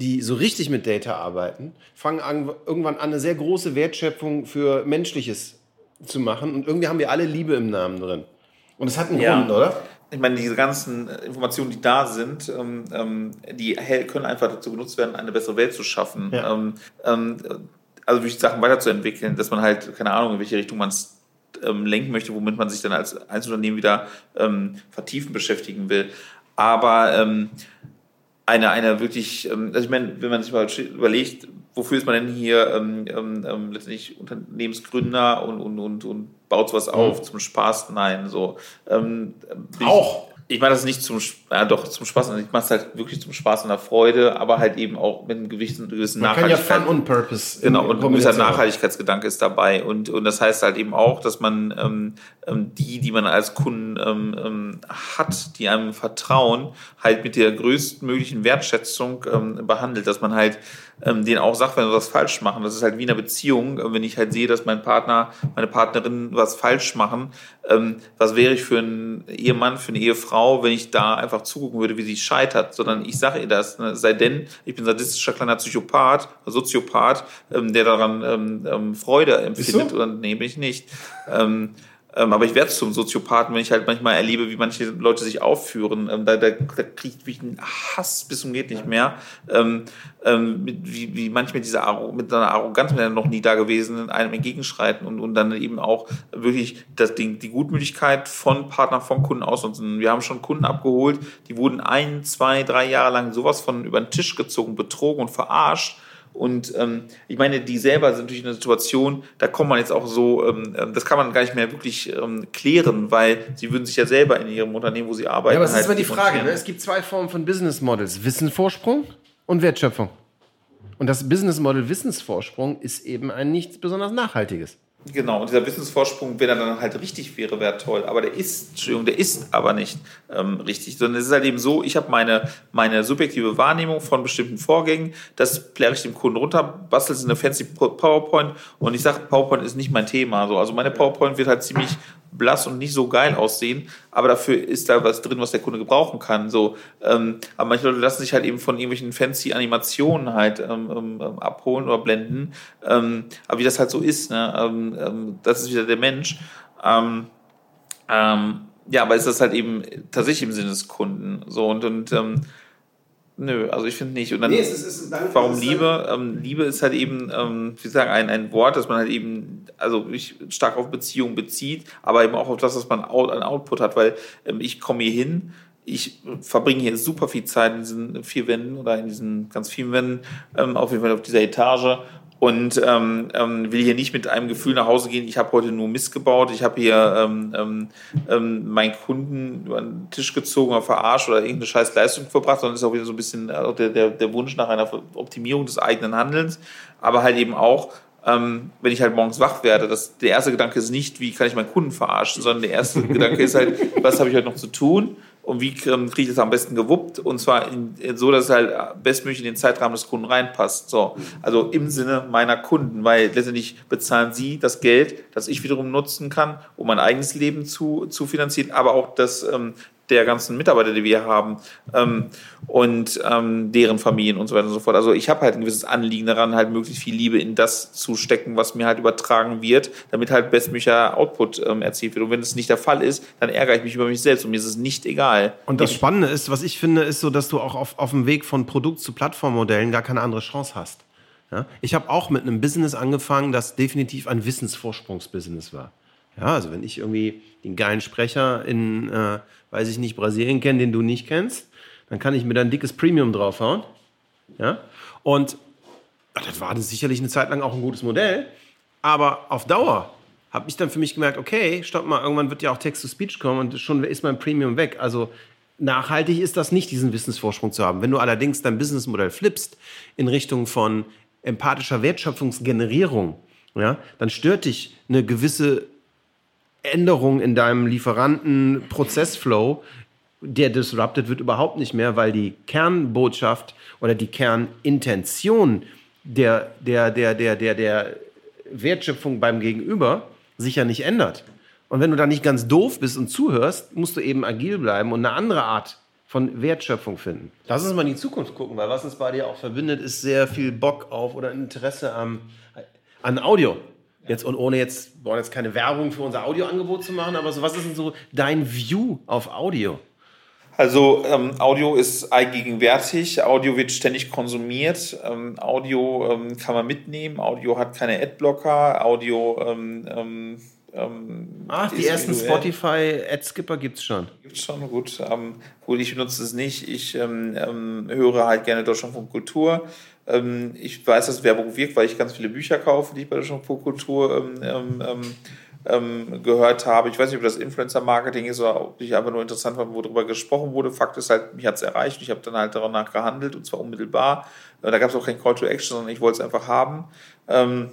die so richtig mit Data arbeiten, fangen an, irgendwann an, eine sehr große Wertschöpfung für Menschliches zu machen. Und irgendwie haben wir alle Liebe im Namen drin. Und das hat einen Ja. Grund, oder? ich meine, diese ganzen Informationen, die da sind, ähm, ähm, die können einfach dazu genutzt werden, eine bessere Welt zu schaffen. Ja. Ähm, ähm, also durch Sachen weiterzuentwickeln, dass man halt, keine Ahnung, in welche Richtung man es ähm, lenken möchte, womit man sich dann als Einzelunternehmen wieder ähm, vertiefen beschäftigen will. Aber eine, eine wirklich, ähm, also ich meine, wenn man sich mal überlegt, wofür ist man denn hier ähm, ähm, ähm, letztendlich Unternehmensgründer und, und, und, und baut sowas auf zum Spaß? Nein, so. Ähm, bin Auch. Ich, meine das nicht zum, ja doch, zum Spaß, also ich mache es halt wirklich zum Spaß und der Freude, aber halt eben auch mit einem gewissen, gewissen Man kann ja Nachhaltigkeit. Fun und Purpose. Genau, und ein gewisser. Nachhaltigkeitsgedanke ist dabei. Und, und das heißt halt eben auch, dass man ähm, ähm, die, die man als Kunden ähm, ähm, hat, die einem vertrauen, halt mit der größtmöglichen Wertschätzung ähm, behandelt, dass man halt ähm, denen auch sagt, wenn sie was falsch machen. Das ist halt wie in einer Beziehung, wenn ich halt sehe, dass mein Partner, meine Partnerin was falsch machen, ähm, was wäre ich für einen Ehemann, für eine Ehefrau, wenn ich da einfach zugucken würde, wie sie scheitert, sondern ich sage ihr das, ne? sei denn, ich bin sadistischer kleiner Psychopath, Soziopath, ähm, der daran ähm, ähm, Freude empfindet, oder bin ich nicht. Ähm, aber ich werde zum Soziopathen, wenn ich halt manchmal erlebe, wie manche Leute sich aufführen. Ähm, da, da, da kriege ich wirklich einen Hass bis zum geht nicht mehr. Ähm, ähm, wie, wie manche mit dieser Arro mit einer Arroganz, mit einer noch nie da gewesen, einem entgegenschreiten und, und dann eben auch wirklich das Ding, die Gutmütigkeit von Partnern, von Kunden ausnutzen. Wir haben schon Kunden abgeholt, die wurden ein, zwei, drei Jahre lang sowas von über den Tisch gezogen, betrogen und verarscht. Und ähm, ich meine, die selber sind durch eine Situation, da kommt man jetzt auch so, ähm, ähm, das kann man gar nicht mehr wirklich ähm, klären, weil sie würden sich ja selber in ihrem Unternehmen, wo sie arbeiten, Ja, aber es halt ist immer die Frage. Ne? Es gibt zwei Formen von Business Models: Wissensvorsprung und Wertschöpfung. Und das Business Model Wissensvorsprung ist eben ein nicht besonders nachhaltiges. Genau, und dieser Wissensvorsprung, wenn er dann halt richtig wäre, wäre toll. Aber der ist, Entschuldigung, der ist aber nicht ähm, richtig. Sondern es ist halt eben so, ich habe meine, meine subjektive Wahrnehmung von bestimmten Vorgängen, das pläre ich dem Kunden runter, bastel es in eine fancy PowerPoint und ich sage, PowerPoint ist nicht mein Thema. So. Also meine PowerPoint wird halt ziemlich blass und nicht so geil aussehen, aber dafür ist da was drin, was der Kunde gebrauchen kann. So, ähm, aber manche Leute lassen sich halt eben von irgendwelchen fancy Animationen halt ähm, ähm, ähm, abholen oder blenden. Ähm, aber wie das halt so ist, ne? ähm, das ist wieder der Mensch. Ja, aber ist das halt eben tatsächlich im Sinne des Kunden. So und, und nö, also ich finde nicht. Und dann, Nee, es ist- es ist- dann- warum ist Liebe? Ähm, Liebe ist halt eben, ähm, wie sagen, ein, ein Wort, das man halt eben, also ich stark auf Beziehung bezieht, aber eben auch auf das, was man out, an Output hat, weil ähm, ich komme hier hin, ich verbringe hier super viel Zeit in diesen vier Wänden oder in diesen ganz vielen Wänden, ähm, auf jeden Fall auf dieser Etage und ähm, ähm, will hier nicht mit einem Gefühl nach Hause gehen, ich habe heute nur Mist gebaut, ich habe hier ähm, ähm, ähm, meinen Kunden über den Tisch gezogen oder verarscht oder irgendeine scheiß Leistung verbracht, sondern ist auch wieder so ein bisschen äh, der, der, der Wunsch nach einer Optimierung des eigenen Handelns, aber halt eben auch, ähm, wenn ich halt morgens wach werde, das, der erste Gedanke ist nicht, wie kann ich meinen Kunden verarschen, sondern der erste Gedanke ist halt, was habe ich heute noch zu tun und wie kriege ich das am besten gewuppt und zwar in, in so, dass es halt bestmöglich in den Zeitrahmen des Kunden reinpasst. So, also im Sinne meiner Kunden, weil letztendlich bezahlen sie das Geld, das ich wiederum nutzen kann, um mein eigenes Leben zu, zu finanzieren, aber auch das ähm, der ganzen Mitarbeiter, die wir haben ähm, und ähm, deren Familien und so weiter und so fort. Also ich habe halt ein gewisses Anliegen daran, halt möglichst viel Liebe in das zu stecken, was mir halt übertragen wird, damit halt bestmöglicher Output ähm, erzielt wird. Und wenn es nicht der Fall ist, dann ärgere ich mich über mich selbst und mir ist es nicht egal. Und das Spannende ist, was ich finde, ist so, dass du auch auf, auf dem Weg von Produkt zu Plattformmodellen gar keine andere Chance hast. Ja? Ich habe auch mit einem Business angefangen, das definitiv ein Wissensvorsprungsbusiness war. Ja, also wenn ich irgendwie den geilen Sprecher in, äh, weiß ich nicht, Brasilien kenne, den du nicht kennst, dann kann ich mir da ein dickes Premium draufhauen. Ja? Und das war sicherlich eine Zeit lang auch ein gutes Modell, aber auf Dauer habe ich dann für mich gemerkt, okay, stopp mal, irgendwann wird ja auch Text-to-Speech kommen und schon ist mein Premium weg. Also nachhaltig ist das nicht, diesen Wissensvorsprung zu haben. Wenn du allerdings dein Businessmodell flippst in Richtung von empathischer Wertschöpfungsgenerierung, ja, dann stört dich eine gewisse Änderung in deinem Lieferanten-Prozessflow, der disrupted wird überhaupt nicht mehr, weil die Kernbotschaft oder die Kernintention der, der, der, der, der, der Wertschöpfung beim Gegenüber sich ja nicht ändert. Und wenn du da nicht ganz doof bist und zuhörst, musst du eben agil bleiben und eine andere Art von Wertschöpfung finden. Lass uns mal in die Zukunft gucken, weil was uns bei dir auch verbindet, ist sehr viel Bock auf oder Interesse am, an Audio. Jetzt und ohne jetzt, wir wollen jetzt keine Werbung für unser Audioangebot zu machen, aber so, was ist denn so dein View auf Audio? Also ähm, Audio ist allgegenwärtig, Audio wird ständig konsumiert, ähm, Audio ähm, kann man mitnehmen, Audio hat keine Adblocker, Audio ähm, ähm, ähm, Ach, die ersten Spotify Ad-Skipper gibt es schon. Gibt es schon, gut. Ähm, gut, ich benutze es nicht. Ich höre halt gerne Deutschlandfunk Kultur. Ähm, ich weiß, dass Werbung wirkt, weil ich ganz viele Bücher kaufe, die ich bei Deutschlandfunk Kultur ähm, gehört habe. Ich weiß nicht, ob das Influencer-Marketing ist oder ob ich einfach nur interessant fand, worüber gesprochen wurde. Fakt ist halt, mich hat es erreicht ich habe dann halt danach gehandelt und zwar unmittelbar. Äh, da gab es auch kein Call to Action, sondern ich wollte es einfach haben. Ähm,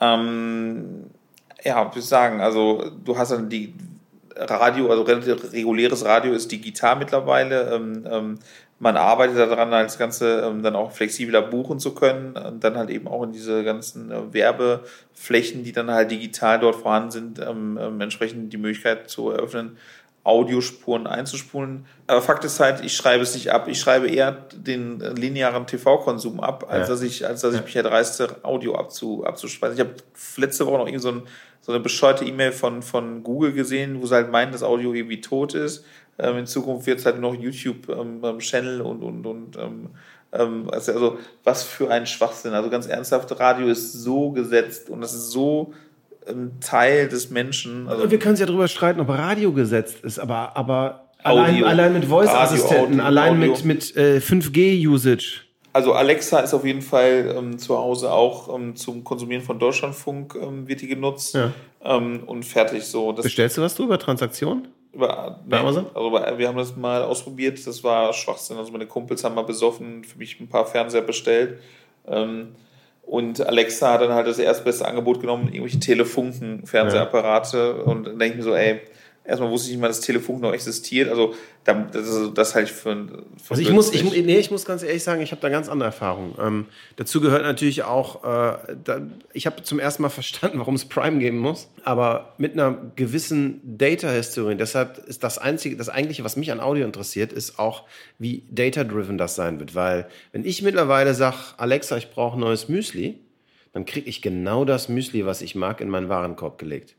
ähm, ja, würde ich sagen, also du hast dann die Radio, also reguläres Radio ist digital mittlerweile. Ähm, ähm, man arbeitet daran, das Ganze ähm, dann auch flexibler buchen zu können und dann halt eben auch in diese ganzen äh, Werbeflächen, die dann halt digital dort vorhanden sind, ähm, ähm, entsprechend die Möglichkeit zu eröffnen, Audiospuren einzuspulen. Aber Fakt ist halt, ich schreibe es nicht ab. Ich schreibe eher den linearen TV-Konsum ab, als ja. dass ich, als dass ich mich erdreiste, Audio abzu, abzuspeisen. Ich habe letzte Woche noch irgendwie so ein so eine bescheuerte E-Mail von, von Google gesehen, wo sie halt meinen, dass Audio irgendwie tot ist. Ähm, in Zukunft wird es halt noch YouTube-Channel ähm, und, und, und ähm, ähm, also, also was für ein Schwachsinn. Also ganz ernsthaft, Radio ist so gesetzt und das ist so ein Teil des Menschen. Also wir können uns ja darüber streiten, ob Radio gesetzt ist, aber, aber allein, allein mit Voice-Assistenten, allein Audio. mit, mit äh, 5G-Usage also Alexa ist auf jeden Fall ähm, zu Hause auch ähm, zum Konsumieren von Deutschlandfunk ähm, wird die genutzt ja. Ähm, und fertig so. Das Bestellst du was drüber, Transaktionen? Über, bei Amazon? Also wir haben das mal ausprobiert, das war Schwachsinn. Also meine Kumpels haben mal besoffen für mich ein paar Fernseher bestellt. Ähm, und Alexa hat dann halt das erstbeste Angebot genommen, irgendwelche Telefunken-Fernsehapparate. Ja. Und dann denke ich mir so, ey, Erstmal wusste ich nicht mal, dass Telefunk noch existiert. Also das, das halte ich für, für Also ich muss, ich, nee, ich muss ganz ehrlich sagen, ich habe da ganz andere Erfahrungen. Ähm, dazu gehört natürlich auch, äh, da, ich habe zum ersten Mal verstanden, warum es Prime geben muss, aber mit einer gewissen Data-Historie. Deshalb ist das einzige, das eigentliche, was mich an Audio interessiert, ist auch, wie data-driven das sein wird. Weil wenn ich mittlerweile sage, Alexa, ich brauche neues Müsli, dann kriege ich genau das Müsli, was ich mag, in meinen Warenkorb gelegt.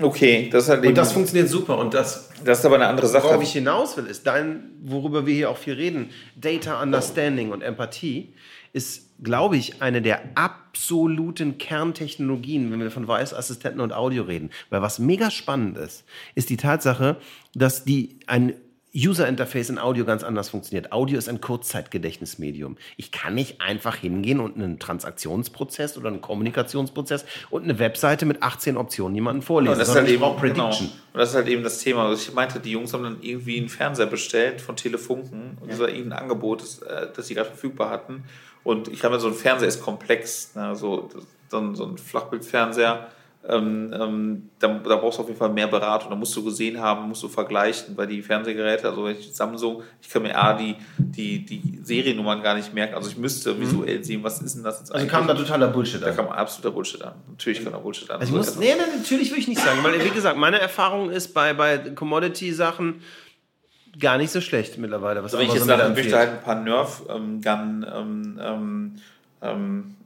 Okay, das hat Und das funktioniert super. Und das, das ist aber eine andere Sache. Worauf ich hinaus will, ist dein, worüber wir hier auch viel reden, Data Understanding und Empathie, ist, glaube ich, eine der absoluten Kerntechnologien, wenn wir von Voice-Assistenten und Audio reden. Weil was mega spannend ist, ist die Tatsache, dass die ein User Interface in Audio ganz anders funktioniert. Audio ist ein Kurzzeitgedächtnismedium. Ich kann nicht einfach hingehen und einen Transaktionsprozess oder einen Kommunikationsprozess und eine Webseite mit 18 Optionen jemanden vorlesen. das ist halt eben, Prediction. Genau. Und das ist halt eben das Thema. Also ich meinte, die Jungs haben dann irgendwie einen Fernseher bestellt von Telefunken und das war irgendein Angebot, das, äh, das sie gerade verfügbar hatten. Und ich habe so ein Fernseher ist komplex, ne? so, so ein Flachbildfernseher ähm, ähm, da, da, brauchst du auf jeden Fall mehr Beratung. Da musst du gesehen haben, musst du vergleichen, weil die Fernsehgeräte, also Samsung, ich kann mir A, die, die, die Seriennummern gar nicht merken. Also ich müsste mhm. visuell sehen, was ist denn das jetzt Also kam da totaler Bullshit an? Da kam absoluter Bullshit an. Natürlich kam da Bullshit an. Also ich muss, nee, nee, natürlich würde ich nicht sagen, weil wie gesagt, meine Erfahrung ist bei, bei Commodity-Sachen, gar nicht so schlecht mittlerweile. Was also wenn ich jetzt sage, ich möchte halt ein paar Nerf-Gun ähm, ähm, ähm,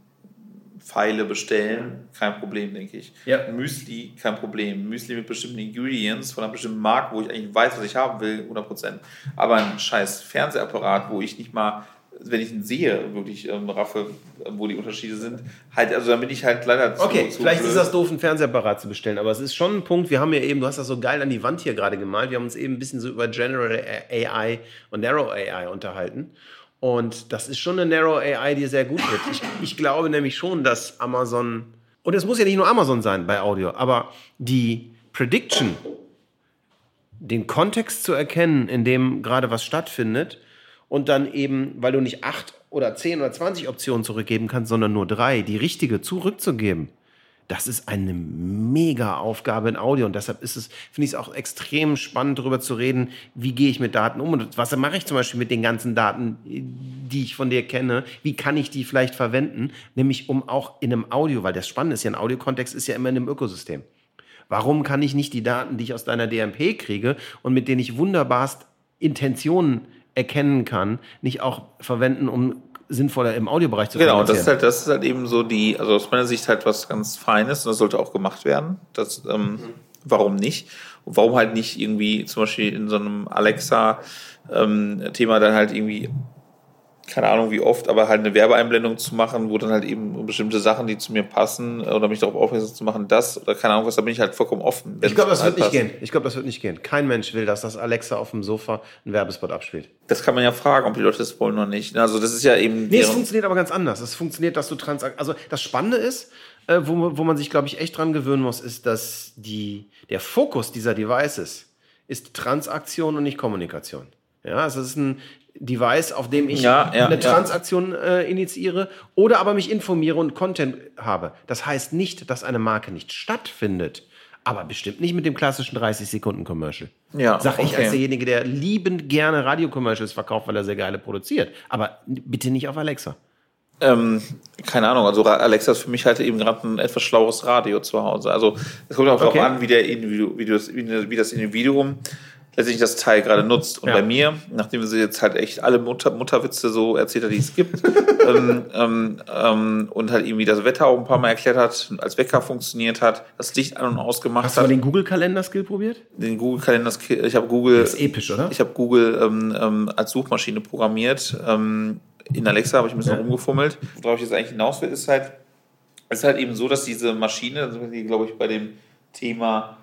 Pfeile bestellen, kein Problem, denke ich. Ja. Müsli, kein Problem. Müsli mit bestimmten Ingredients von einer bestimmten Marke, wo ich eigentlich weiß, was ich haben will, 100%. Aber ein scheiß Fernsehapparat, wo ich nicht mal, wenn ich ihn sehe, wirklich ähm, raffe, wo die Unterschiede sind, halt, also dann bin ich halt leider zu Okay, zu vielleicht blöd. ist das doof, einen Fernsehapparat zu bestellen, aber es ist schon ein Punkt, wir haben ja eben, du hast das so geil an die Wand hier gerade gemalt, wir haben uns eben ein bisschen so über General AI und Narrow AI unterhalten. Und das ist schon eine Narrow AI, die sehr gut wird. Ich, ich glaube nämlich schon, dass Amazon, und es muss ja nicht nur Amazon sein bei Audio, aber die Prediction den Kontext zu erkennen, in dem gerade was stattfindet und dann eben, weil du nicht acht oder zehn oder zwanzig Optionen zurückgeben kannst, sondern nur drei, die richtige zurückzugeben. Das ist eine mega Aufgabe in Audio und deshalb ist es, finde ich es auch extrem spannend, darüber zu reden, wie gehe ich mit Daten um und was mache ich zum Beispiel mit den ganzen Daten, die ich von dir kenne, wie kann ich die vielleicht verwenden, nämlich um auch in einem Audio, weil das Spannende ist ja, ein Audiokontext ist ja immer in einem Ökosystem. Warum kann ich nicht die Daten, die ich aus deiner DMP kriege und mit denen ich wunderbarst Intentionen erkennen kann, nicht auch verwenden, um sinnvoller im Audiobereich zu Genau, das ist halt, das ist halt eben so die, also aus meiner Sicht halt was ganz Feines und das sollte auch gemacht werden. Das, ähm, mhm. Warum nicht? Und warum halt nicht irgendwie zum Beispiel in so einem Alexa-Thema ähm, dann halt irgendwie keine Ahnung wie oft, aber halt eine Werbeeinblendung zu machen, wo dann halt eben bestimmte Sachen, die zu mir passen oder mich darauf aufmerksam zu machen, das oder keine Ahnung was, da bin ich halt vollkommen offen. Ich glaube, das halt wird nicht gehen. Ich glaube, das wird nicht gehen. Kein Mensch will, dass das Alexa auf dem Sofa einen Werbespot abspielt. Das kann man ja fragen, ob die Leute das wollen oder nicht. Also das ist ja eben. Nee, es funktioniert aber ganz anders. Es funktioniert, dass du trans, also das Spannende ist, äh, wo, wo man sich, glaube ich, echt dran gewöhnen muss, ist, dass die, der Fokus dieser Devices ist Transaktion und nicht Kommunikation. Ja, also es ist ein, Device, auf dem ich ja, ja, eine Transaktion äh, initiiere oder aber mich informiere und Content habe. Das heißt nicht, dass eine Marke nicht stattfindet, aber bestimmt nicht mit dem klassischen 30-Sekunden-Commercial. Ja, Sag ich okay. als derjenige, der liebend gerne Radio-Commercials verkauft, weil er sehr geile produziert. Aber bitte nicht auf Alexa. Ähm, keine Ahnung, also Alexa ist für mich halt eben gerade ein etwas schlaues Radio zu Hause. Also es kommt auch okay. an, wie, der Individu wie, das, wie das Individuum letztendlich das Teil gerade nutzt. Und ja. bei mir, nachdem sie jetzt halt echt alle Mutter, Mutterwitze so erzählt hat, die es gibt, ähm, ähm, ähm, und halt irgendwie das Wetter auch ein paar Mal erklärt hat, als Wecker funktioniert hat, das Licht an und ausgemacht hat. Hast du mal den Google-Kalender-Skill probiert? Den Google-Kalender-Skill, ich habe Google. Das ist episch, oder? Ich habe Google ähm, ähm, als Suchmaschine programmiert. Ähm, in Alexa habe ich ein bisschen ja. rumgefummelt. Worauf ich jetzt eigentlich hinaus will, ist halt, ist halt eben so, dass diese Maschine, also glaube ich, bei dem Thema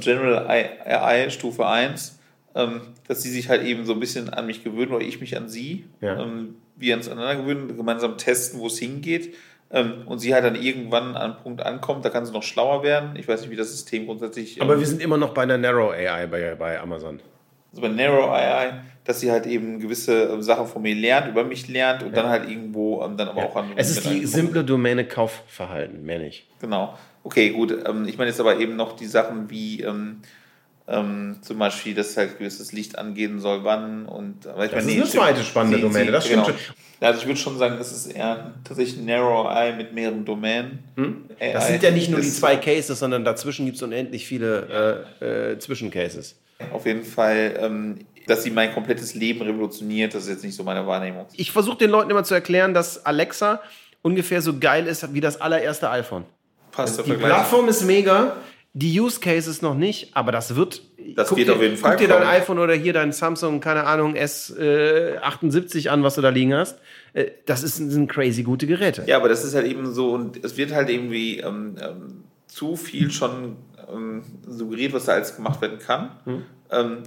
General AI Stufe 1, ähm, dass sie sich halt eben so ein bisschen an mich gewöhnen oder ich mich an sie. Ja. Ähm, wir uns aneinander gewöhnen, gemeinsam testen, wo es hingeht. Ähm, und sie halt dann irgendwann an einen Punkt ankommt, da kann sie noch schlauer werden. Ich weiß nicht, wie das System grundsätzlich. Aber wir sind immer noch bei einer Narrow AI bei, bei Amazon. Also bei Narrow AI, dass sie halt eben gewisse Sachen von mir lernt, über mich lernt und ja. dann halt irgendwo dann aber ja. auch an. Es ist die simple Domäne Kaufverhalten, mehr nicht. Genau. Okay, gut. ich meine jetzt aber eben noch die Sachen wie ähm, ähm, zum Beispiel, dass halt gewisses Licht angehen soll, wann und aber ich das meine, ist eine zweite spannende sie, Domäne, das stimmt genau. schon. Also ich würde schon sagen, es ist eher tatsächlich Narrow Eye mit mehreren Domänen. Hm? Das sind ja nicht nur die zwei Cases, sondern dazwischen gibt es unendlich viele äh, äh, Zwischencases. Auf jeden Fall, ähm, dass sie mein komplettes Leben revolutioniert, das ist jetzt nicht so meine Wahrnehmung. Ich versuche den Leuten immer zu erklären, dass Alexa ungefähr so geil ist wie das allererste iPhone. Passt also die Plattform ist mega, die Use Cases noch nicht, aber das wird. Das guck geht dir, auf jeden Fall. Guck dir dein iPhone oder hier dein Samsung, keine Ahnung, S78 äh, an, was du da liegen hast. Äh, das ist, sind crazy gute Geräte. Ja, aber das ist halt eben so, und es wird halt irgendwie ähm, ähm, zu viel schon ähm, suggeriert, was da alles gemacht werden kann. Hm.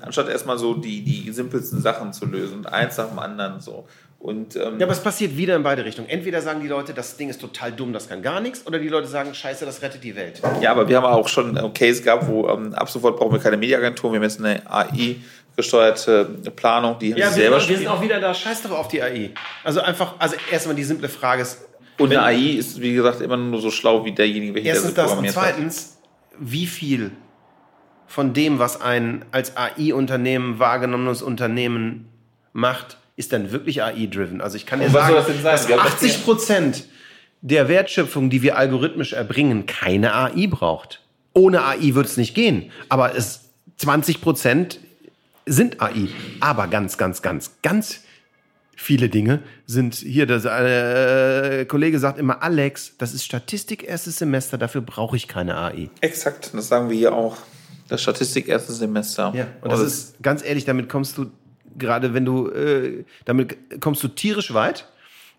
anstatt erstmal so die, die simpelsten Sachen zu lösen und eins nach dem anderen so. Und, ähm, ja, aber es passiert wieder in beide Richtungen. Entweder sagen die Leute, das Ding ist total dumm, das kann gar nichts, oder die Leute sagen, scheiße, das rettet die Welt. Ja, aber wir haben auch schon einen Case gehabt, wo ähm, ab sofort brauchen wir keine Mediaagentur, wir haben jetzt eine AI gesteuerte Planung, die ja, selber wir, wir sind auch wieder da, scheiß doch auf die AI. Also einfach, also erstmal die simple Frage ist. Und eine AI ist, wie gesagt, immer nur so schlau wie derjenige, welcher das programmiert und zweitens, hat. wie viel von dem, was ein als AI-Unternehmen wahrgenommenes Unternehmen macht, ist dann wirklich AI-driven. Also ich kann dir sagen, das dass 80 Prozent der Wertschöpfung, die wir algorithmisch erbringen, keine AI braucht. Ohne AI wird es nicht gehen. Aber es 20 Prozent sind AI. Aber ganz, ganz, ganz, ganz viele Dinge sind hier. Der äh, Kollege sagt immer, Alex, das ist Statistik erstes Semester, dafür brauche ich keine AI. Exakt, das sagen wir hier auch. Das Statistik erstes Semester. Ja, und das ist ganz ehrlich, damit kommst du gerade wenn du, äh, damit kommst du tierisch weit.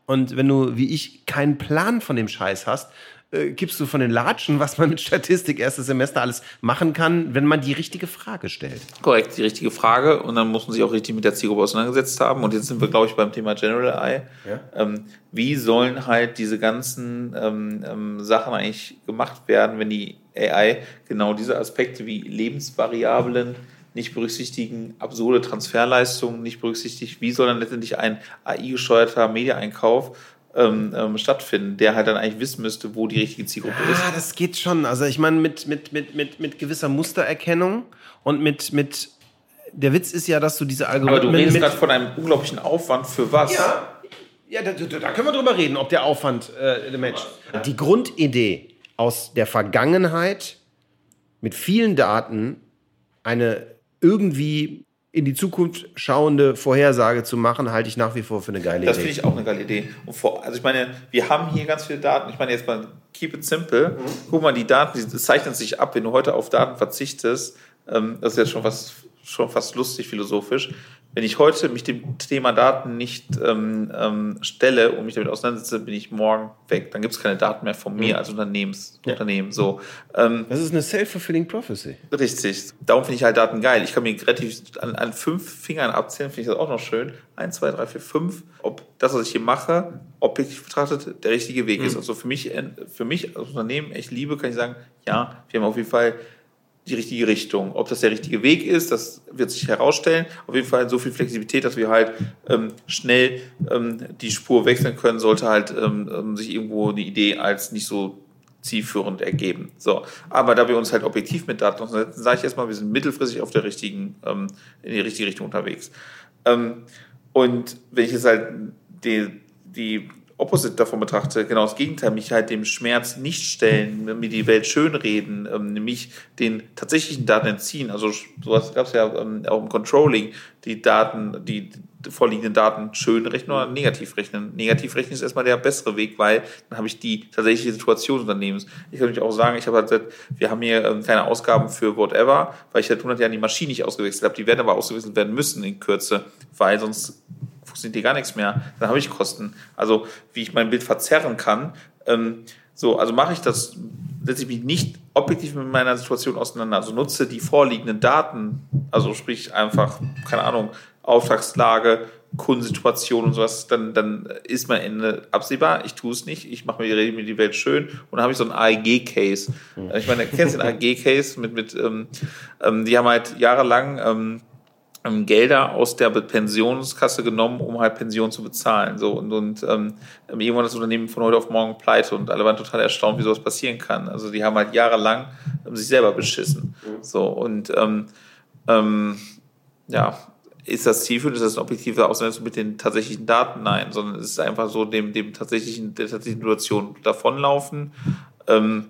Und wenn du, wie ich, keinen Plan von dem Scheiß hast, äh, gibst du von den Latschen, was man mit Statistik erstes Semester alles machen kann, wenn man die richtige Frage stellt. Korrekt, die richtige Frage. Und dann muss man sich auch richtig mit der Zielgruppe auseinandergesetzt haben. Und jetzt sind wir, glaube ich, beim Thema General AI. Ja. Ähm, wie sollen halt diese ganzen ähm, ähm, Sachen eigentlich gemacht werden, wenn die AI genau diese Aspekte wie Lebensvariablen nicht berücksichtigen absurde Transferleistungen, nicht berücksichtigen, wie soll dann letztendlich ein AI-gesteuerter Mediaeinkauf ähm, ähm, stattfinden, der halt dann eigentlich wissen müsste, wo die richtige Zielgruppe ja, ist. Ja, das geht schon. Also ich meine, mit, mit, mit, mit, mit gewisser Mustererkennung und mit, mit der Witz ist ja, dass du diese Algorithmen. Aber du redest gerade von einem unglaublichen Aufwand für was? Ja, ja da, da können wir drüber reden, ob der Aufwand äh, matcht. Die Grundidee aus der Vergangenheit mit vielen Daten eine irgendwie in die Zukunft schauende Vorhersage zu machen, halte ich nach wie vor für eine geile das Idee. Das finde ich auch eine geile Idee. Vor, also ich meine, wir haben hier ganz viele Daten. Ich meine jetzt mal, keep it simple. Mhm. Guck mal, die Daten, die zeichnen sich ab. Wenn du heute auf Daten verzichtest, ähm, das ist jetzt schon was schon fast lustig philosophisch. Wenn ich heute mich dem Thema Daten nicht ähm, ähm, stelle und mich damit auseinandersetze, bin ich morgen weg. Dann gibt es keine Daten mehr von mir mhm. als Unternehmens ja. Unternehmen. So, ähm, das ist eine self-fulfilling prophecy. Richtig. Darum finde ich halt Daten geil. Ich kann mir relativ an, an fünf Fingern abzählen, finde ich das auch noch schön. Eins, zwei, drei, vier, fünf. Ob das, was ich hier mache, objektiv betrachtet, der richtige Weg mhm. ist. Also für mich, für mich als Unternehmen, ich liebe, kann ich sagen, ja, wir haben auf jeden Fall die richtige Richtung. Ob das der richtige Weg ist, das wird sich herausstellen. Auf jeden Fall so viel Flexibilität, dass wir halt ähm, schnell ähm, die Spur wechseln können, sollte halt ähm, ähm sich irgendwo die Idee als nicht so zielführend ergeben. So, aber da wir uns halt objektiv mit Daten auseinandersetzen, sage ich erstmal, wir sind mittelfristig auf der richtigen, ähm, in die richtige Richtung unterwegs. Ähm, und wenn ich jetzt halt die, die Opposite davon betrachte, genau das Gegenteil, mich halt dem Schmerz nicht stellen, mir die Welt schönreden, ähm, mich den tatsächlichen Daten entziehen. Also sowas gab es ja ähm, auch im Controlling, die Daten, die vorliegenden Daten schön rechnen oder negativ rechnen. Negativ rechnen ist erstmal der bessere Weg, weil dann habe ich die tatsächliche Situation des Unternehmens. Ich kann natürlich auch sagen, ich habe halt wir haben hier ähm, keine Ausgaben für whatever, weil ich seit 100 Jahren die Maschine nicht ausgewechselt habe. Die werden aber ausgewechselt werden müssen in Kürze, weil sonst funktioniert hier gar nichts mehr, dann habe ich Kosten. Also wie ich mein Bild verzerren kann. Ähm, so, also mache ich das, setze ich mich nicht objektiv mit meiner Situation auseinander. Also nutze die vorliegenden Daten, also sprich einfach, keine Ahnung, Auftragslage, Kundensituation und sowas, dann, dann ist mein Ende absehbar. Ich tue es nicht, ich mache mir, mir die Welt schön und dann habe ich so einen AEG-Case. Mhm. Ich meine, kennst du den AEG-Case mit, mit ähm, ähm, die haben halt jahrelang ähm, Gelder aus der Pensionskasse genommen, um halt Pensionen zu bezahlen. So und, und ähm, irgendwann das Unternehmen von heute auf morgen pleite und alle waren total erstaunt, wie sowas passieren kann. Also die haben halt jahrelang ähm, sich selber beschissen. So und ähm, ähm, ja, ist das zielführend, ist das eine objektive Auseinandersetzung mit den tatsächlichen Daten? Nein, sondern es ist einfach so dem, dem tatsächlichen, der tatsächlichen Situation davonlaufen. Ähm,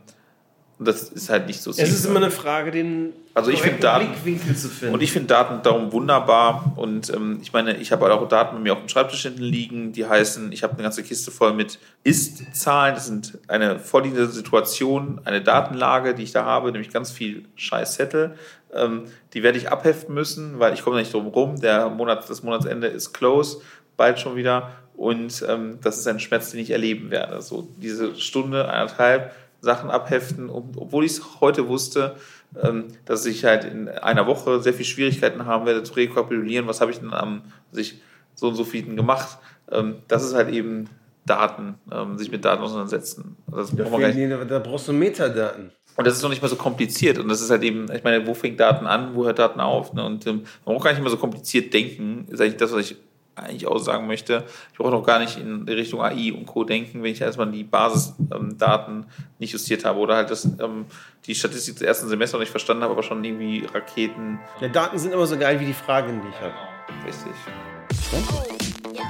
das ist halt nicht so Es ist immer eine Frage, den also ich finde Daten zu finden. Und ich finde Daten darum wunderbar. Und ähm, ich meine, ich habe halt auch Daten bei mir auf dem Schreibtisch hinten liegen, die heißen, ich habe eine ganze Kiste voll mit Ist-Zahlen. Das sind eine vorliegende Situation, eine Datenlage, die ich da habe, nämlich ganz viel Scheißzettel. Ähm, die werde ich abheften müssen, weil ich komme nicht drum rum. Der Monat, das Monatsende ist close, bald schon wieder. Und ähm, das ist ein Schmerz, den ich erleben werde. So diese Stunde, eineinhalb Sachen abheften, obwohl ich es heute wusste, ähm, dass ich halt in einer Woche sehr viel Schwierigkeiten haben werde zu rekapitulieren, was habe ich denn am sich so und so vielen gemacht. Ähm, das ist halt eben Daten, ähm, sich mit Daten auseinandersetzen. Das da, nicht, da brauchst du Metadaten. Und das ist noch nicht mal so kompliziert. Und das ist halt eben, ich meine, wo fängt Daten an, wo hört Daten auf? Ne? Und ähm, man braucht gar nicht mehr so kompliziert denken, ist eigentlich das, was ich eigentlich auch sagen möchte, ich brauche noch gar nicht in Richtung AI und Co. denken, wenn ich erstmal die Basisdaten ähm, nicht justiert habe oder halt das, ähm, die Statistik des ersten Semesters nicht verstanden habe, aber schon irgendwie Raketen. Ja, Daten sind immer so geil wie die Fragen, die ich habe. Richtig.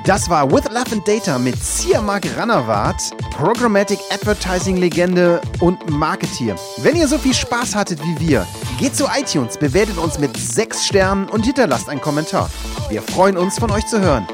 Das war With Love and Data mit Siamak Ranawat, Programmatic Advertising Legende und Marketeer. Wenn ihr so viel Spaß hattet wie wir, geht zu iTunes, bewertet uns mit 6 Sternen und hinterlasst einen Kommentar. Wir freuen uns, von euch zu hören.